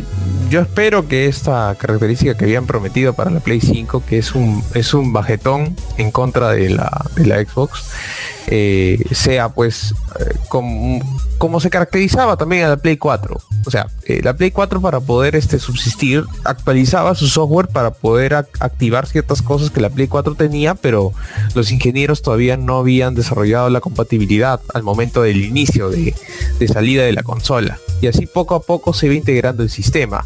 yo espero que esta característica que habían prometido para la Play 5, que es un, es un bajetón en contra de la, de la Xbox, eh, sea pues eh, como, como se caracterizaba también a la Play 4. O sea, la Play 4 para poder este, subsistir actualizaba su software para poder ac- activar ciertas cosas que la Play 4 tenía, pero los ingenieros todavía no habían desarrollado la compatibilidad al momento del inicio de, de salida de la consola. Y así poco a poco se iba integrando el sistema.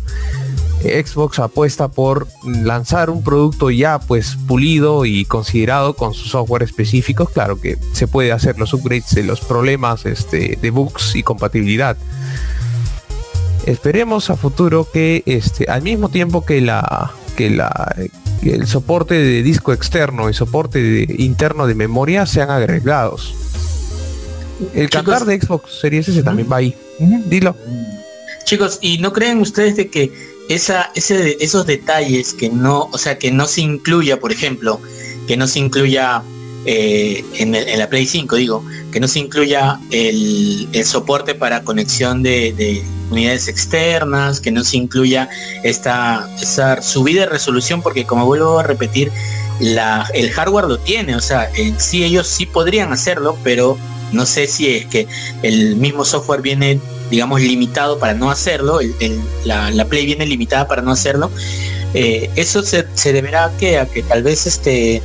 Xbox apuesta por lanzar un producto ya pues pulido y considerado con su software específico. Claro que se puede hacer los upgrades de los problemas este, de bugs y compatibilidad. Esperemos a futuro que este, al mismo tiempo que la que la que el soporte de disco externo y soporte de- interno de memoria sean agregados. El Chicos. cantar de Xbox Series S también va ahí. Dilo. Chicos, ¿y no creen ustedes de que esa, ese, esos detalles que no, o sea, que no se incluya, por ejemplo, que no se incluya eh, en, la Play 5, digo, que no se incluya el, soporte para conexión de, de unidades externas, que no se incluya esta, esa subida de resolución, porque como vuelvo a repetir, la, el hardware lo tiene, o sea, en sí ellos sí podrían hacerlo, pero no sé si es que el mismo software viene digamos limitado para no hacerlo, la, la Play viene limitada para no hacerlo, eh, eso se, deberá a que, a que tal vez este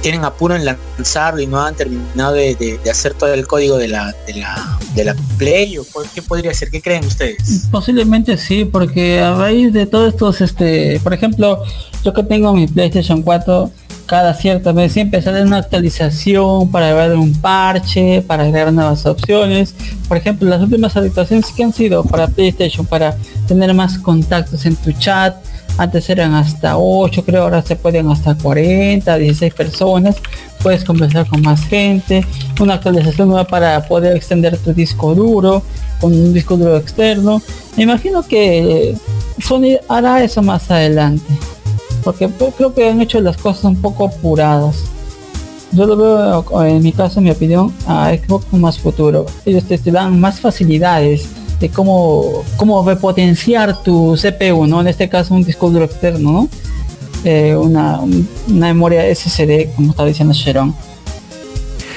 tienen apuro en lanzarlo y no han terminado de, hacer todo el código de la, de la, Play o qué podría ser, ¿qué creen ustedes? Posiblemente sí, porque a raíz de todos estos, este, por ejemplo, yo que tengo mi PlayStation 4, cada cierta vez siempre sale una actualización para agregar un parche, para agregar nuevas opciones. Por ejemplo, las últimas actualizaciones que han sido para PlayStation, para tener más contactos en tu chat. Antes eran hasta 8, creo, ahora se pueden hasta 40, 16 personas. Puedes conversar con más gente. Una actualización nueva para poder extender tu disco duro con un disco duro externo. Me imagino que Sony hará eso más adelante. Porque creo que han hecho las cosas un poco apuradas. Yo lo veo, en mi caso, en mi opinión, a Xbox con más futuro. Ellos te, te dan más facilidades de cómo, cómo repotenciar tu CPU, ¿no? En este caso un disco duro externo, ¿no? Eh, una, un- una memoria SSD, como estaba diciendo Sharon.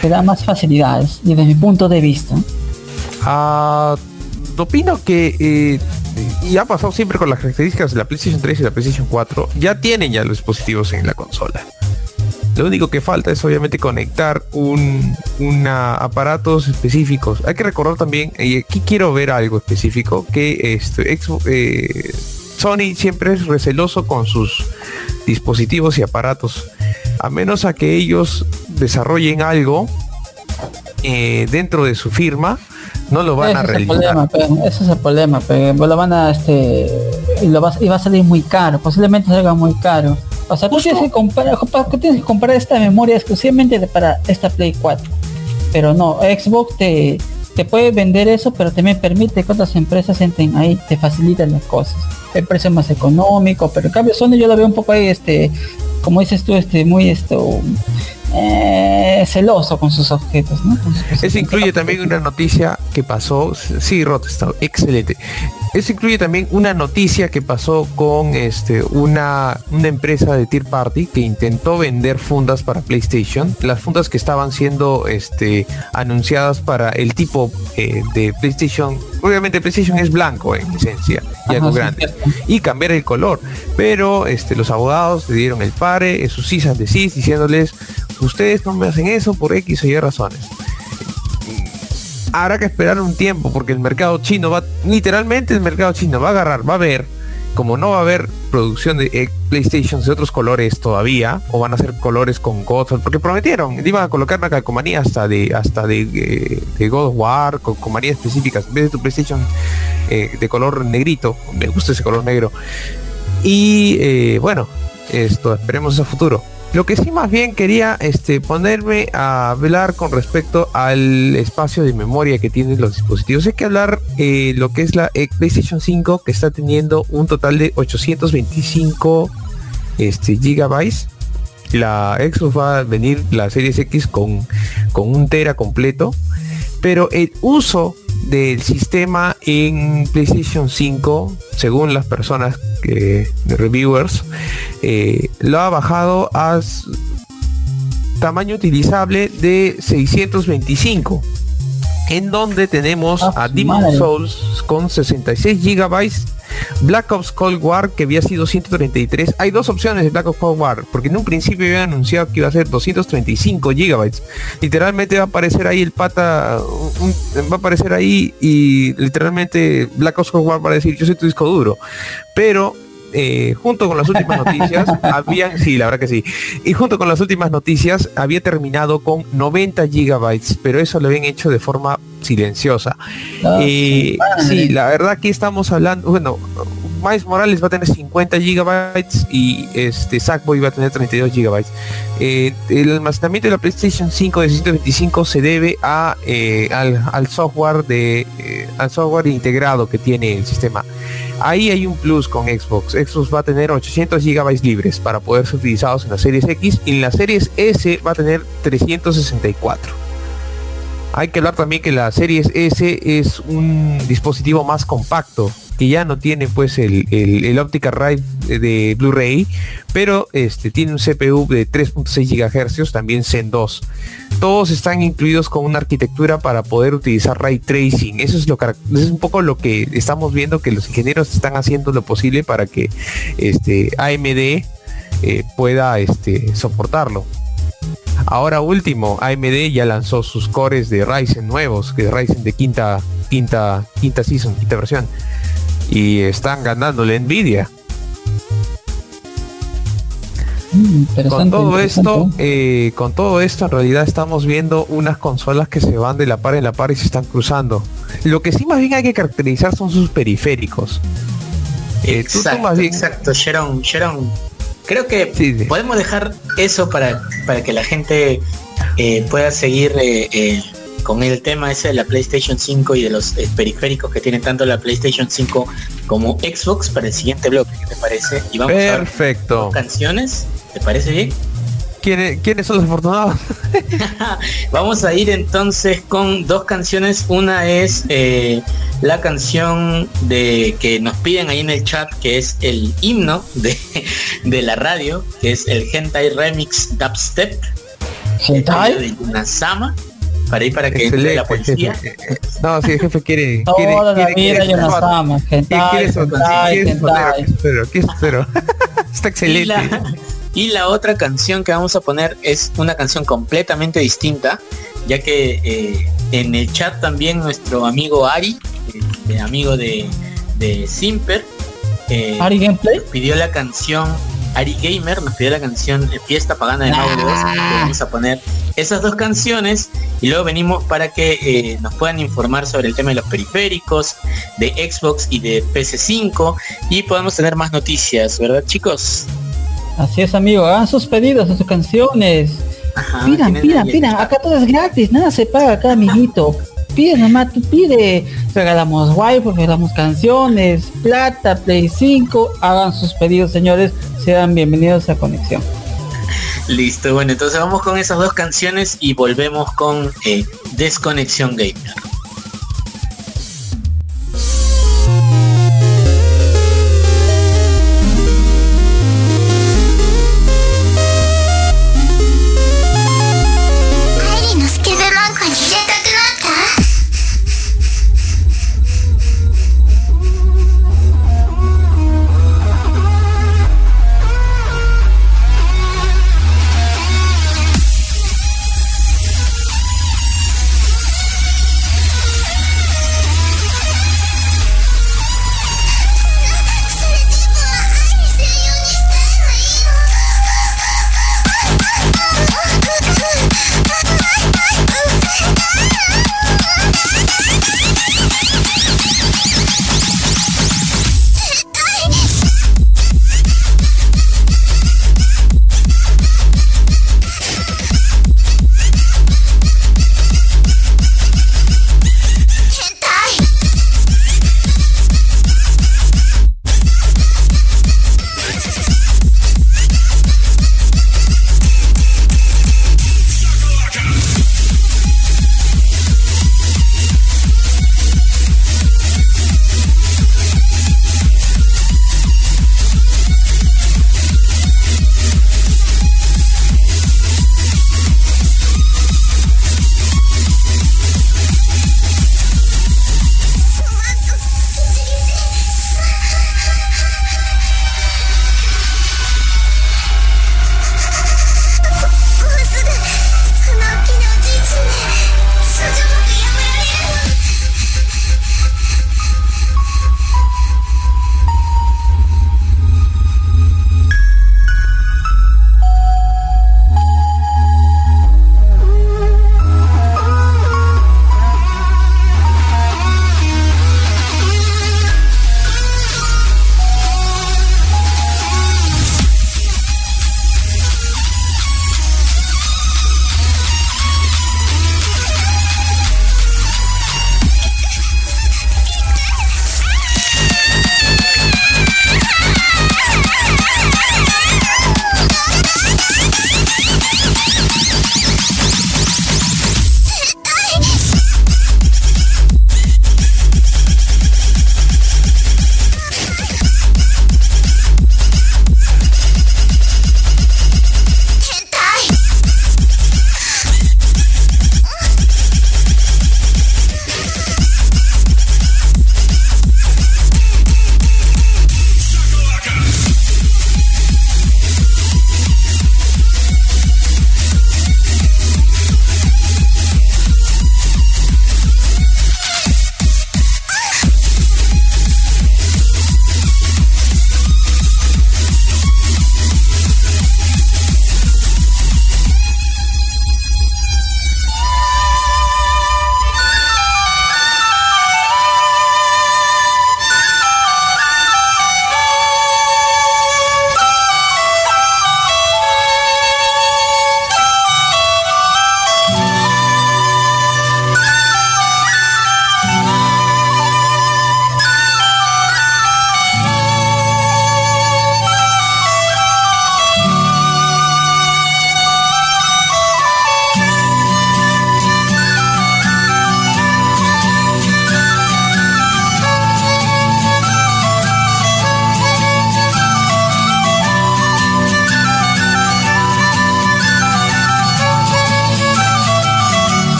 Te da más facilidades, y desde mi punto de vista. Ah, opino que eh, y ha pasado siempre con las características de la PlayStation 3 y la PlayStation 4 ya tienen ya los dispositivos en la consola. Lo único que falta es obviamente conectar un aparatos específicos. Hay que recordar también y aquí quiero ver algo específico que este Xbox, eh, Sony siempre es receloso con sus dispositivos y aparatos. A menos a que ellos desarrollen algo eh, dentro de su firma no lo van a ese, es el realizar problema, ese es el problema, pe, lo van a este y lo vas, y va a salir muy caro, posiblemente salga muy caro. O sea, tú tienes que comprar, tú tienes que comprar esta memoria exclusivamente para esta Play 4. Pero no, Xbox te, te puede vender eso, pero también permite que otras empresas entren ahí, te facilitan las cosas. El precio más económico, pero en cambio Sony yo lo veo un poco ahí, este, como dices tú, este, muy esto eh, celoso con sus objetos, ¿no? Con sus cosas. Eso incluye también una noticia que pasó, sí, Rotestado, excelente. Eso incluye también una noticia que pasó con este una, una empresa de Tier Party que intentó vender fundas para PlayStation. Las fundas que estaban siendo este, anunciadas para el tipo eh, de PlayStation. Obviamente PlayStation es blanco en licencia y algo grande. Y cambiar el color. Pero este, los abogados le dieron el pare, sus sí de sí, diciéndoles, ustedes no me hacen eso por X o Y razones habrá que esperar un tiempo porque el mercado chino va, literalmente el mercado chino va a agarrar, va a ver, como no va a haber producción de eh, PlayStation de otros colores todavía, o van a ser colores con God, porque prometieron, iban a colocar una calcomanía hasta de hasta de, eh, de God of War, calcomanías específicas, en vez de tu PlayStation eh, de color negrito, me gusta ese color negro. Y bueno, esto esperemos a futuro. Lo que sí más bien quería este, ponerme a hablar con respecto al espacio de memoria que tienen los dispositivos. Hay que hablar eh, lo que es la eh, PlayStation 5 que está teniendo un total de 825 este, gigabytes. La Xbox va a venir la Series X con, con un tera completo. Pero el uso del sistema en PlayStation 5, según las personas que reviewers, eh, lo ha bajado a tamaño utilizable de 625 en donde tenemos Ah, a Demon. Souls con 66 gigabytes Black Ops Cold War que había sido 133 hay dos opciones de Black Ops Cold War porque en un principio habían anunciado que iba a ser 235 gigabytes. Literalmente va a aparecer ahí el pata va a aparecer ahí y literalmente Black Ops Cold War va a decir yo soy tu disco duro pero eh, junto con las últimas noticias habían sí la verdad que sí. Y junto con las últimas noticias había terminado con 90 gigabytes pero eso lo habían hecho de forma silenciosa. Ah, eh, sí, la verdad que estamos hablando, bueno, Miles Morales va a tener 50 gigabytes y este Sackboy va a tener 32 gigabytes. Eh, el almacenamiento de la PlayStation 5 de 625 se debe a eh, al, software de eh, al software integrado que tiene el sistema. Ahí hay un plus con Xbox. Xbox va a tener 800 gigabytes libres para poder ser utilizados en la Series X y en la Series S va a tener 364. Hay que hablar también que la Series S es un dispositivo más compacto, que ya no tiene pues el, el, el de Blu-ray, pero este tiene un CPU de 3.6 GHz, también Zen 2. Todos están incluidos con una arquitectura para poder utilizar ray tracing. Eso es lo eso es un poco lo que estamos viendo que los ingenieros están haciendo lo posible para que este AMD eh, pueda este soportarlo. Ahora último, AMD ya lanzó sus cores de Ryzen nuevos, que es Ryzen de quinta, quinta, quinta season, quinta versión. Y están ganándole Nvidia. Mm, Con todo esto, eh, con todo esto en realidad estamos viendo unas consolas que se van de la par en la par y se están cruzando. Lo que sí más bien hay que caracterizar son sus periféricos. Eh, tú- tú Exacto, más bien- exacto, Sharon, Sharon. Creo que Sí, sí. podemos dejar eso para, para que la gente eh, pueda seguir eh, eh, con el tema ese de la PlayStation 5 y de los eh, periféricos que tiene tanto la PlayStation 5 como Xbox para el siguiente bloque, ¿qué te parece? Y vamos a ver Perfecto. canciones, ¿te parece bien? ¿Quiénes, quiénes son los afortunados? Vamos a ir entonces con dos canciones. Una es eh, la canción de que nos piden ahí en el chat, que es el himno de, de la radio, que es el Hentai Remix Dubstep Hentai. de Yunasama, para ir para que entre la policía. No, sí, el jefe quiere. quiere, Toda la quiere- vida quiere- yo no ama. Hentai, ¿Qué quieres hentai, ¿Qué hentai. ¿Qué espero? Está Y excelente. la, y la otra canción que vamos a poner es una canción completamente distinta, ya que eh, en el chat también nuestro amigo Ari, eh, amigo de, de Simper, eh, Ari Gameplay. pidió la canción Ari Gamer nos pidió la canción Fiesta Pagana de Mauro 2. Vamos a poner esas dos canciones y luego venimos para que eh, nos puedan informar sobre el tema de los periféricos, de Xbox y de PC5 y podamos tener más noticias, ¿verdad chicos? Así es, amigo. Hagan sus pedidos, sus canciones. Ajá, pidan, pidan. Acá todo es gratis, nada se paga acá, amiguito. Pide nomás, tú pide. Regalamos wifi, regalamos canciones, plata, Play 5. Hagan sus pedidos, señores. Sean bienvenidos a Conexión. Listo, bueno, entonces vamos con esas dos canciones y volvemos con eh, Desconexión Gamer.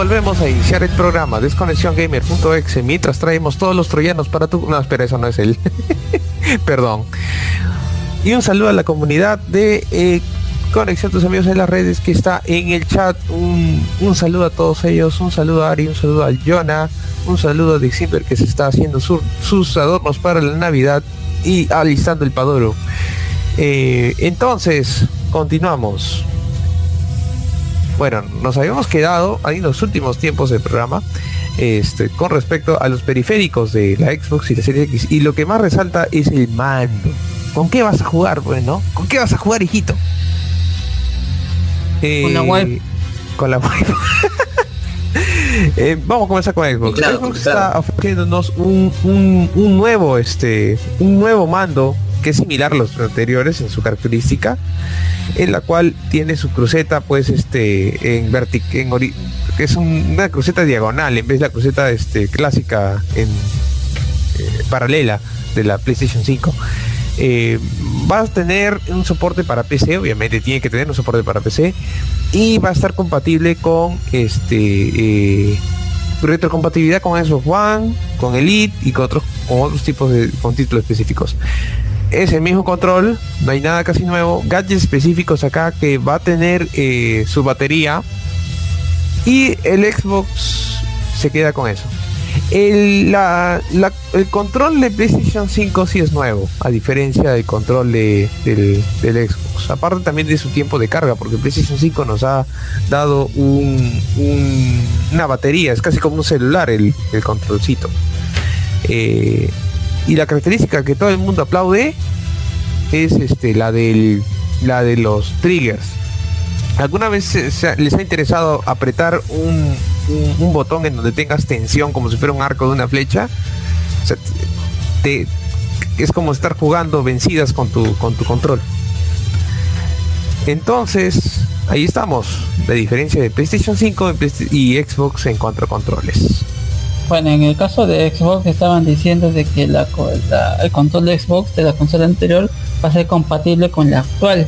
Volvemos a iniciar el programa desconexiongamer.exe mientras traemos todos los troyanos para tu... No, espera, eso no es él. Perdón. Y un saludo a la comunidad de eh, Conexión tus amigos en las redes que está en el chat. Un, un saludo a todos ellos. Un saludo a Ari, un saludo al Jonah. Un saludo a Diximber que se está haciendo su- sus adornos para la Navidad y alistando el Padoro. Eh, entonces, continuamos. Bueno, nos habíamos quedado ahí en los últimos tiempos del programa este, con respecto a los periféricos de la Xbox y la Series X. Y lo que más resalta es el mando. ¿Con qué vas a jugar, pues, no? ¿Con qué vas a jugar, hijito? Con la Eh, web. Con la web. Eh, vamos a comenzar con Xbox. Claro, Xbox claro. está ofreciéndonos un, un- un nuevo este un nuevo mando que es similar a los anteriores en su característica en la cual tiene su cruceta pues este en vertic en ori- que es un- una cruceta diagonal en vez de la cruceta este clásica en eh, paralela de la PlayStation 5 Eh, va a tener un soporte para PC obviamente tiene que tener un soporte para PC y va a estar compatible con este eh, retrocompatibilidad con Xbox One con Elite y con otros con otros tipos de con títulos específicos es el mismo control, no hay nada casi nuevo, gadgets específicos acá que va a tener eh, su batería y el Xbox se queda con eso. El, la- el control de PlayStation 5 sí es nuevo, a diferencia del control de- del, Xbox. Aparte también de su tiempo de carga, porque PlayStation 5 nos ha dado un- un- una batería, es casi como un celular el, el controlcito. Eh, y la característica que todo el mundo aplaude es este la del la de los triggers alguna vez les ha interesado apretar un, botón en donde tengas tensión como si fuera un arco de una flecha es como estar jugando vencidas con tu con tu control entonces ahí estamos. La diferencia de PlayStation 5 y Xbox en cuanto controles. Bueno, en el caso de Xbox estaban diciendo de que la, la- el control de Xbox de la consola anterior va a ser compatible con la actual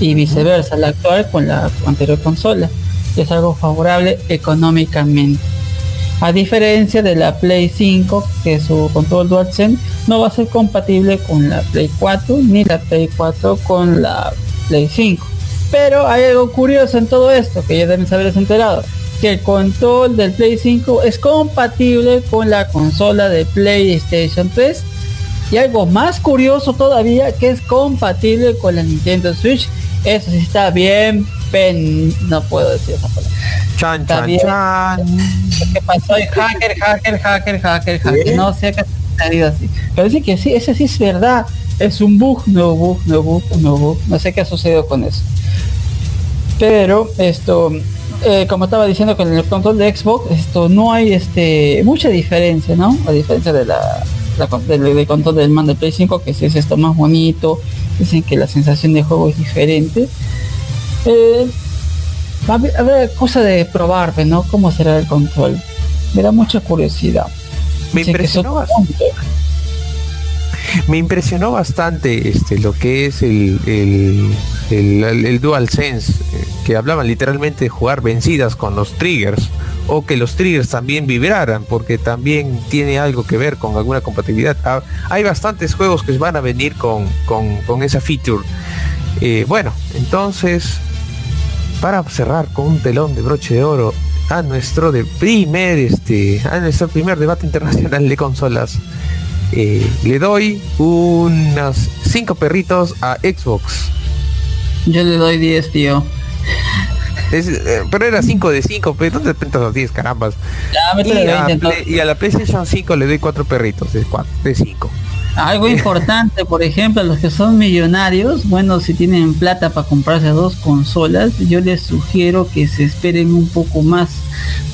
y viceversa, la actual con la anterior consola. Es algo favorable económicamente. A diferencia de la Play 5, que su control DualSense no va a ser compatible con la Play 4 ni la Play 4 con la Play 5. Pero hay algo curioso en todo esto que ya deben saberse enterado. Que el control del Play 5 es compatible con la consola de PlayStation 3. Y algo más curioso todavía que es compatible con la Nintendo Switch. Eso sí está bien pen... No puedo decir esa palabra. Chan, Está chan, bien. chan. ¿Qué pasó? Hacker, hacker, hacker, hacker, hacker. No sé qué ha salido así. Pero dice que sí, ese sí es verdad. Es un bug, no bug, no bug, no bug. No sé qué ha sucedido con eso. Pero esto, eh, como estaba diciendo con el control de Xbox, esto no hay este mucha diferencia, ¿no? A diferencia de la, la del, del control del mando de Play 5, que sí es esto más bonito. Dicen que la sensación de juego es diferente. Eh, a ver, a ver, cosa de probar, ¿no? ¿Cómo será el control? Me da mucha curiosidad. Me Dicen impresionó bastante. Me impresionó bastante este lo que es el, el, el, el- DualSense, que hablaban literalmente de jugar vencidas con los triggers, o que los triggers también vibraran, porque también tiene algo que ver con alguna compatibilidad. Ah, hay bastantes juegos que van a venir con, con, esa feature. Eh, bueno, entonces, para cerrar con un telón de broche de oro a nuestro de primer este a nuestro primer debate internacional de consolas eh, le doy unos cinco perritos a Xbox Yo le doy 10, tío. Es, eh, pero era 5 de 5 pero ¿dónde pintas los 10 carambas Ya, y a, 20 entonces. Play- y a la PlayStation 5 le doy cuatro perritos de 4 de 5 Algo importante, por ejemplo, los que son millonarios, bueno, si tienen plata para comprarse dos consolas, yo les sugiero que se esperen un poco más,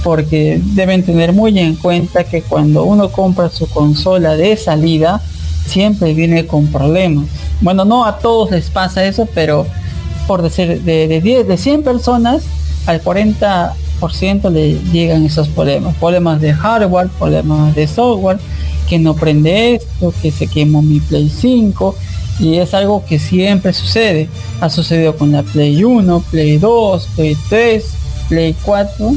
porque deben tener muy en cuenta que cuando uno compra su consola de salida, siempre viene con problemas. Bueno, no a todos les pasa eso, pero por decir, de, de 10, de 100 personas, al 40% le llegan esos problemas. Problemas de hardware, problemas de software, que no prende esto, que se quemó mi Play 5. Y es algo que siempre sucede. Ha sucedido con la Play 1, Play 2, Play 3, Play 4.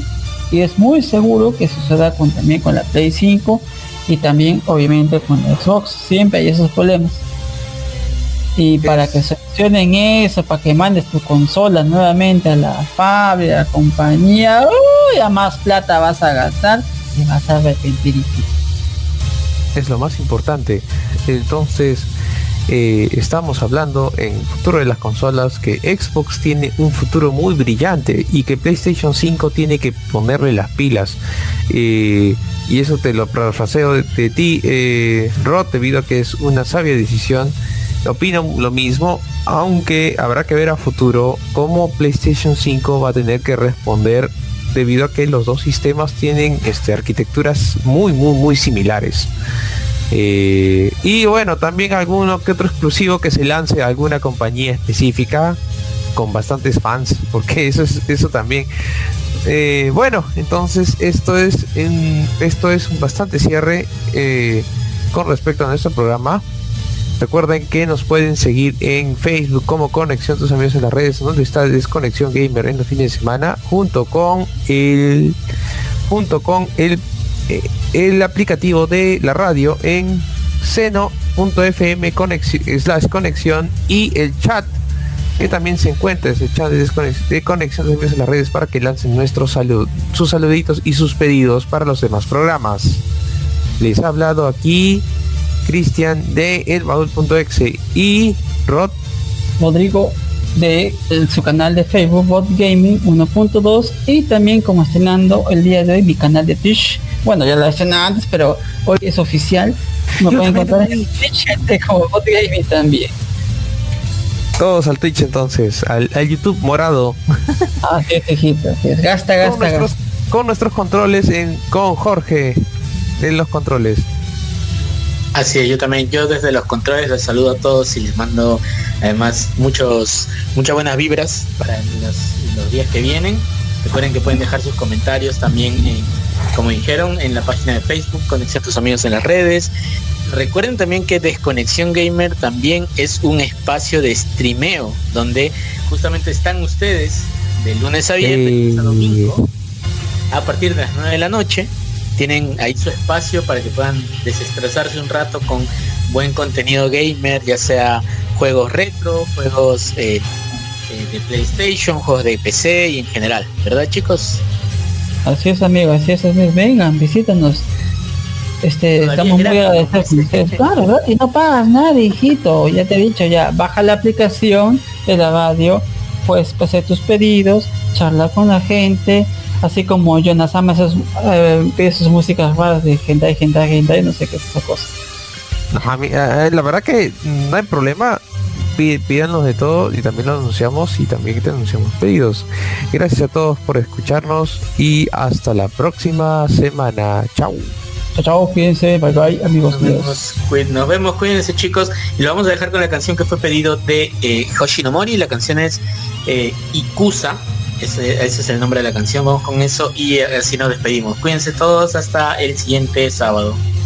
Y es muy seguro que suceda con, también con la Play 5 y también obviamente con la Xbox. Siempre hay esos problemas. Y para que solucionen eso, para que mandes tu consola nuevamente a la fábrica, a la compañía, uy, a más plata vas a gastar y vas a arrepentir. es lo más importante. Entonces eh, estamos hablando en el futuro de las consolas que Xbox tiene un futuro muy brillante y que PlayStation 5 tiene que ponerle las pilas. Eh, y eso te lo parafraseo de, de ti eh, Rod debido a que es una sabia decisión opino lo mismo aunque habrá que ver a futuro cómo PlayStation 5 va a tener que responder debido a que los dos sistemas tienen este, arquitecturas muy muy muy similares eh, y bueno, también alguno que otro exclusivo que se lance a alguna compañía específica con bastantes fans, porque eso es eso también. Eh, bueno, entonces esto es esto es un bastante cierre eh, con respecto a nuestro programa. Recuerden que nos pueden seguir en Facebook como Conexión Tus Amigos en las redes, donde está Desconexión Gamer en los fines de semana, junto con el junto con el eh, el aplicativo de la radio en seno.fm slash conexión y el chat que también se encuentra ese chat de, de conexión de en las redes para que lancen nuestros salud, sus saluditos y sus pedidos para los demás programas. Les ha hablado aquí Cristian de elbaúl.exe y Rod Rodrigo de su canal de Facebook Bot Gaming 1.2 y también como estrenando el día de hoy mi canal de Twitch. Bueno, ya lo estrenado antes, pero hoy es oficial. Me Yo pueden encontrar en Twitch como Bot Gaming también. todos al Twitch entonces, al, al YouTube morado. Hijito, así es. Gasta, con, gasta, nuestros, gasta. con nuestros controles en con Jorge en los controles. Así es, yo también, yo desde los controles les saludo a todos y les mando además muchos, muchas buenas vibras para los, los días que vienen. Recuerden que pueden dejar sus comentarios también, en, como dijeron, en la página de Facebook, conexión a tus amigos en las redes. Recuerden también que Desconexión Gamer también es un espacio de streameo, donde justamente están ustedes de lunes a viernes, a domingo, a partir de las 9 de la noche. Tienen ahí su espacio para que puedan desestresarse un rato con buen contenido gamer, ya sea juegos retro, juegos eh, eh, de PlayStation, juegos de PC y en general, ¿verdad chicos? Así es, amigo, así es, amigos. Vengan, visítanos. Este, Todavía estamos muy agradecidos con ustedes. Claro, ¿verdad? Y no pagas nada, hijito. Ya te he dicho, ya baja la aplicación de la radio, puedes hacer tus pedidos, charlar con la gente, así como Jonas ama esas, eh, pide sus músicas raras de hentai, hentai, hentai, no sé qué es esa cosa. Ajá, mi- eh, la verdad que no hay problema. Pí- Pídanos de todo y también lo anunciamos y también te anunciamos pedidos. Gracias a todos por escucharnos y hasta la próxima semana. Chao. Chao, chao, cuídense, bye bye, amigos Nos míos. vemos, cuí- nos vemos, cuídense chicos. Y lo vamos a dejar con la canción que fue pedido de eh, Hoshinomori. La canción es eh, Ikusa. Ese, es el nombre de la canción. Vamos con eso y así nos despedimos. Cuídense todos hasta el siguiente sábado.「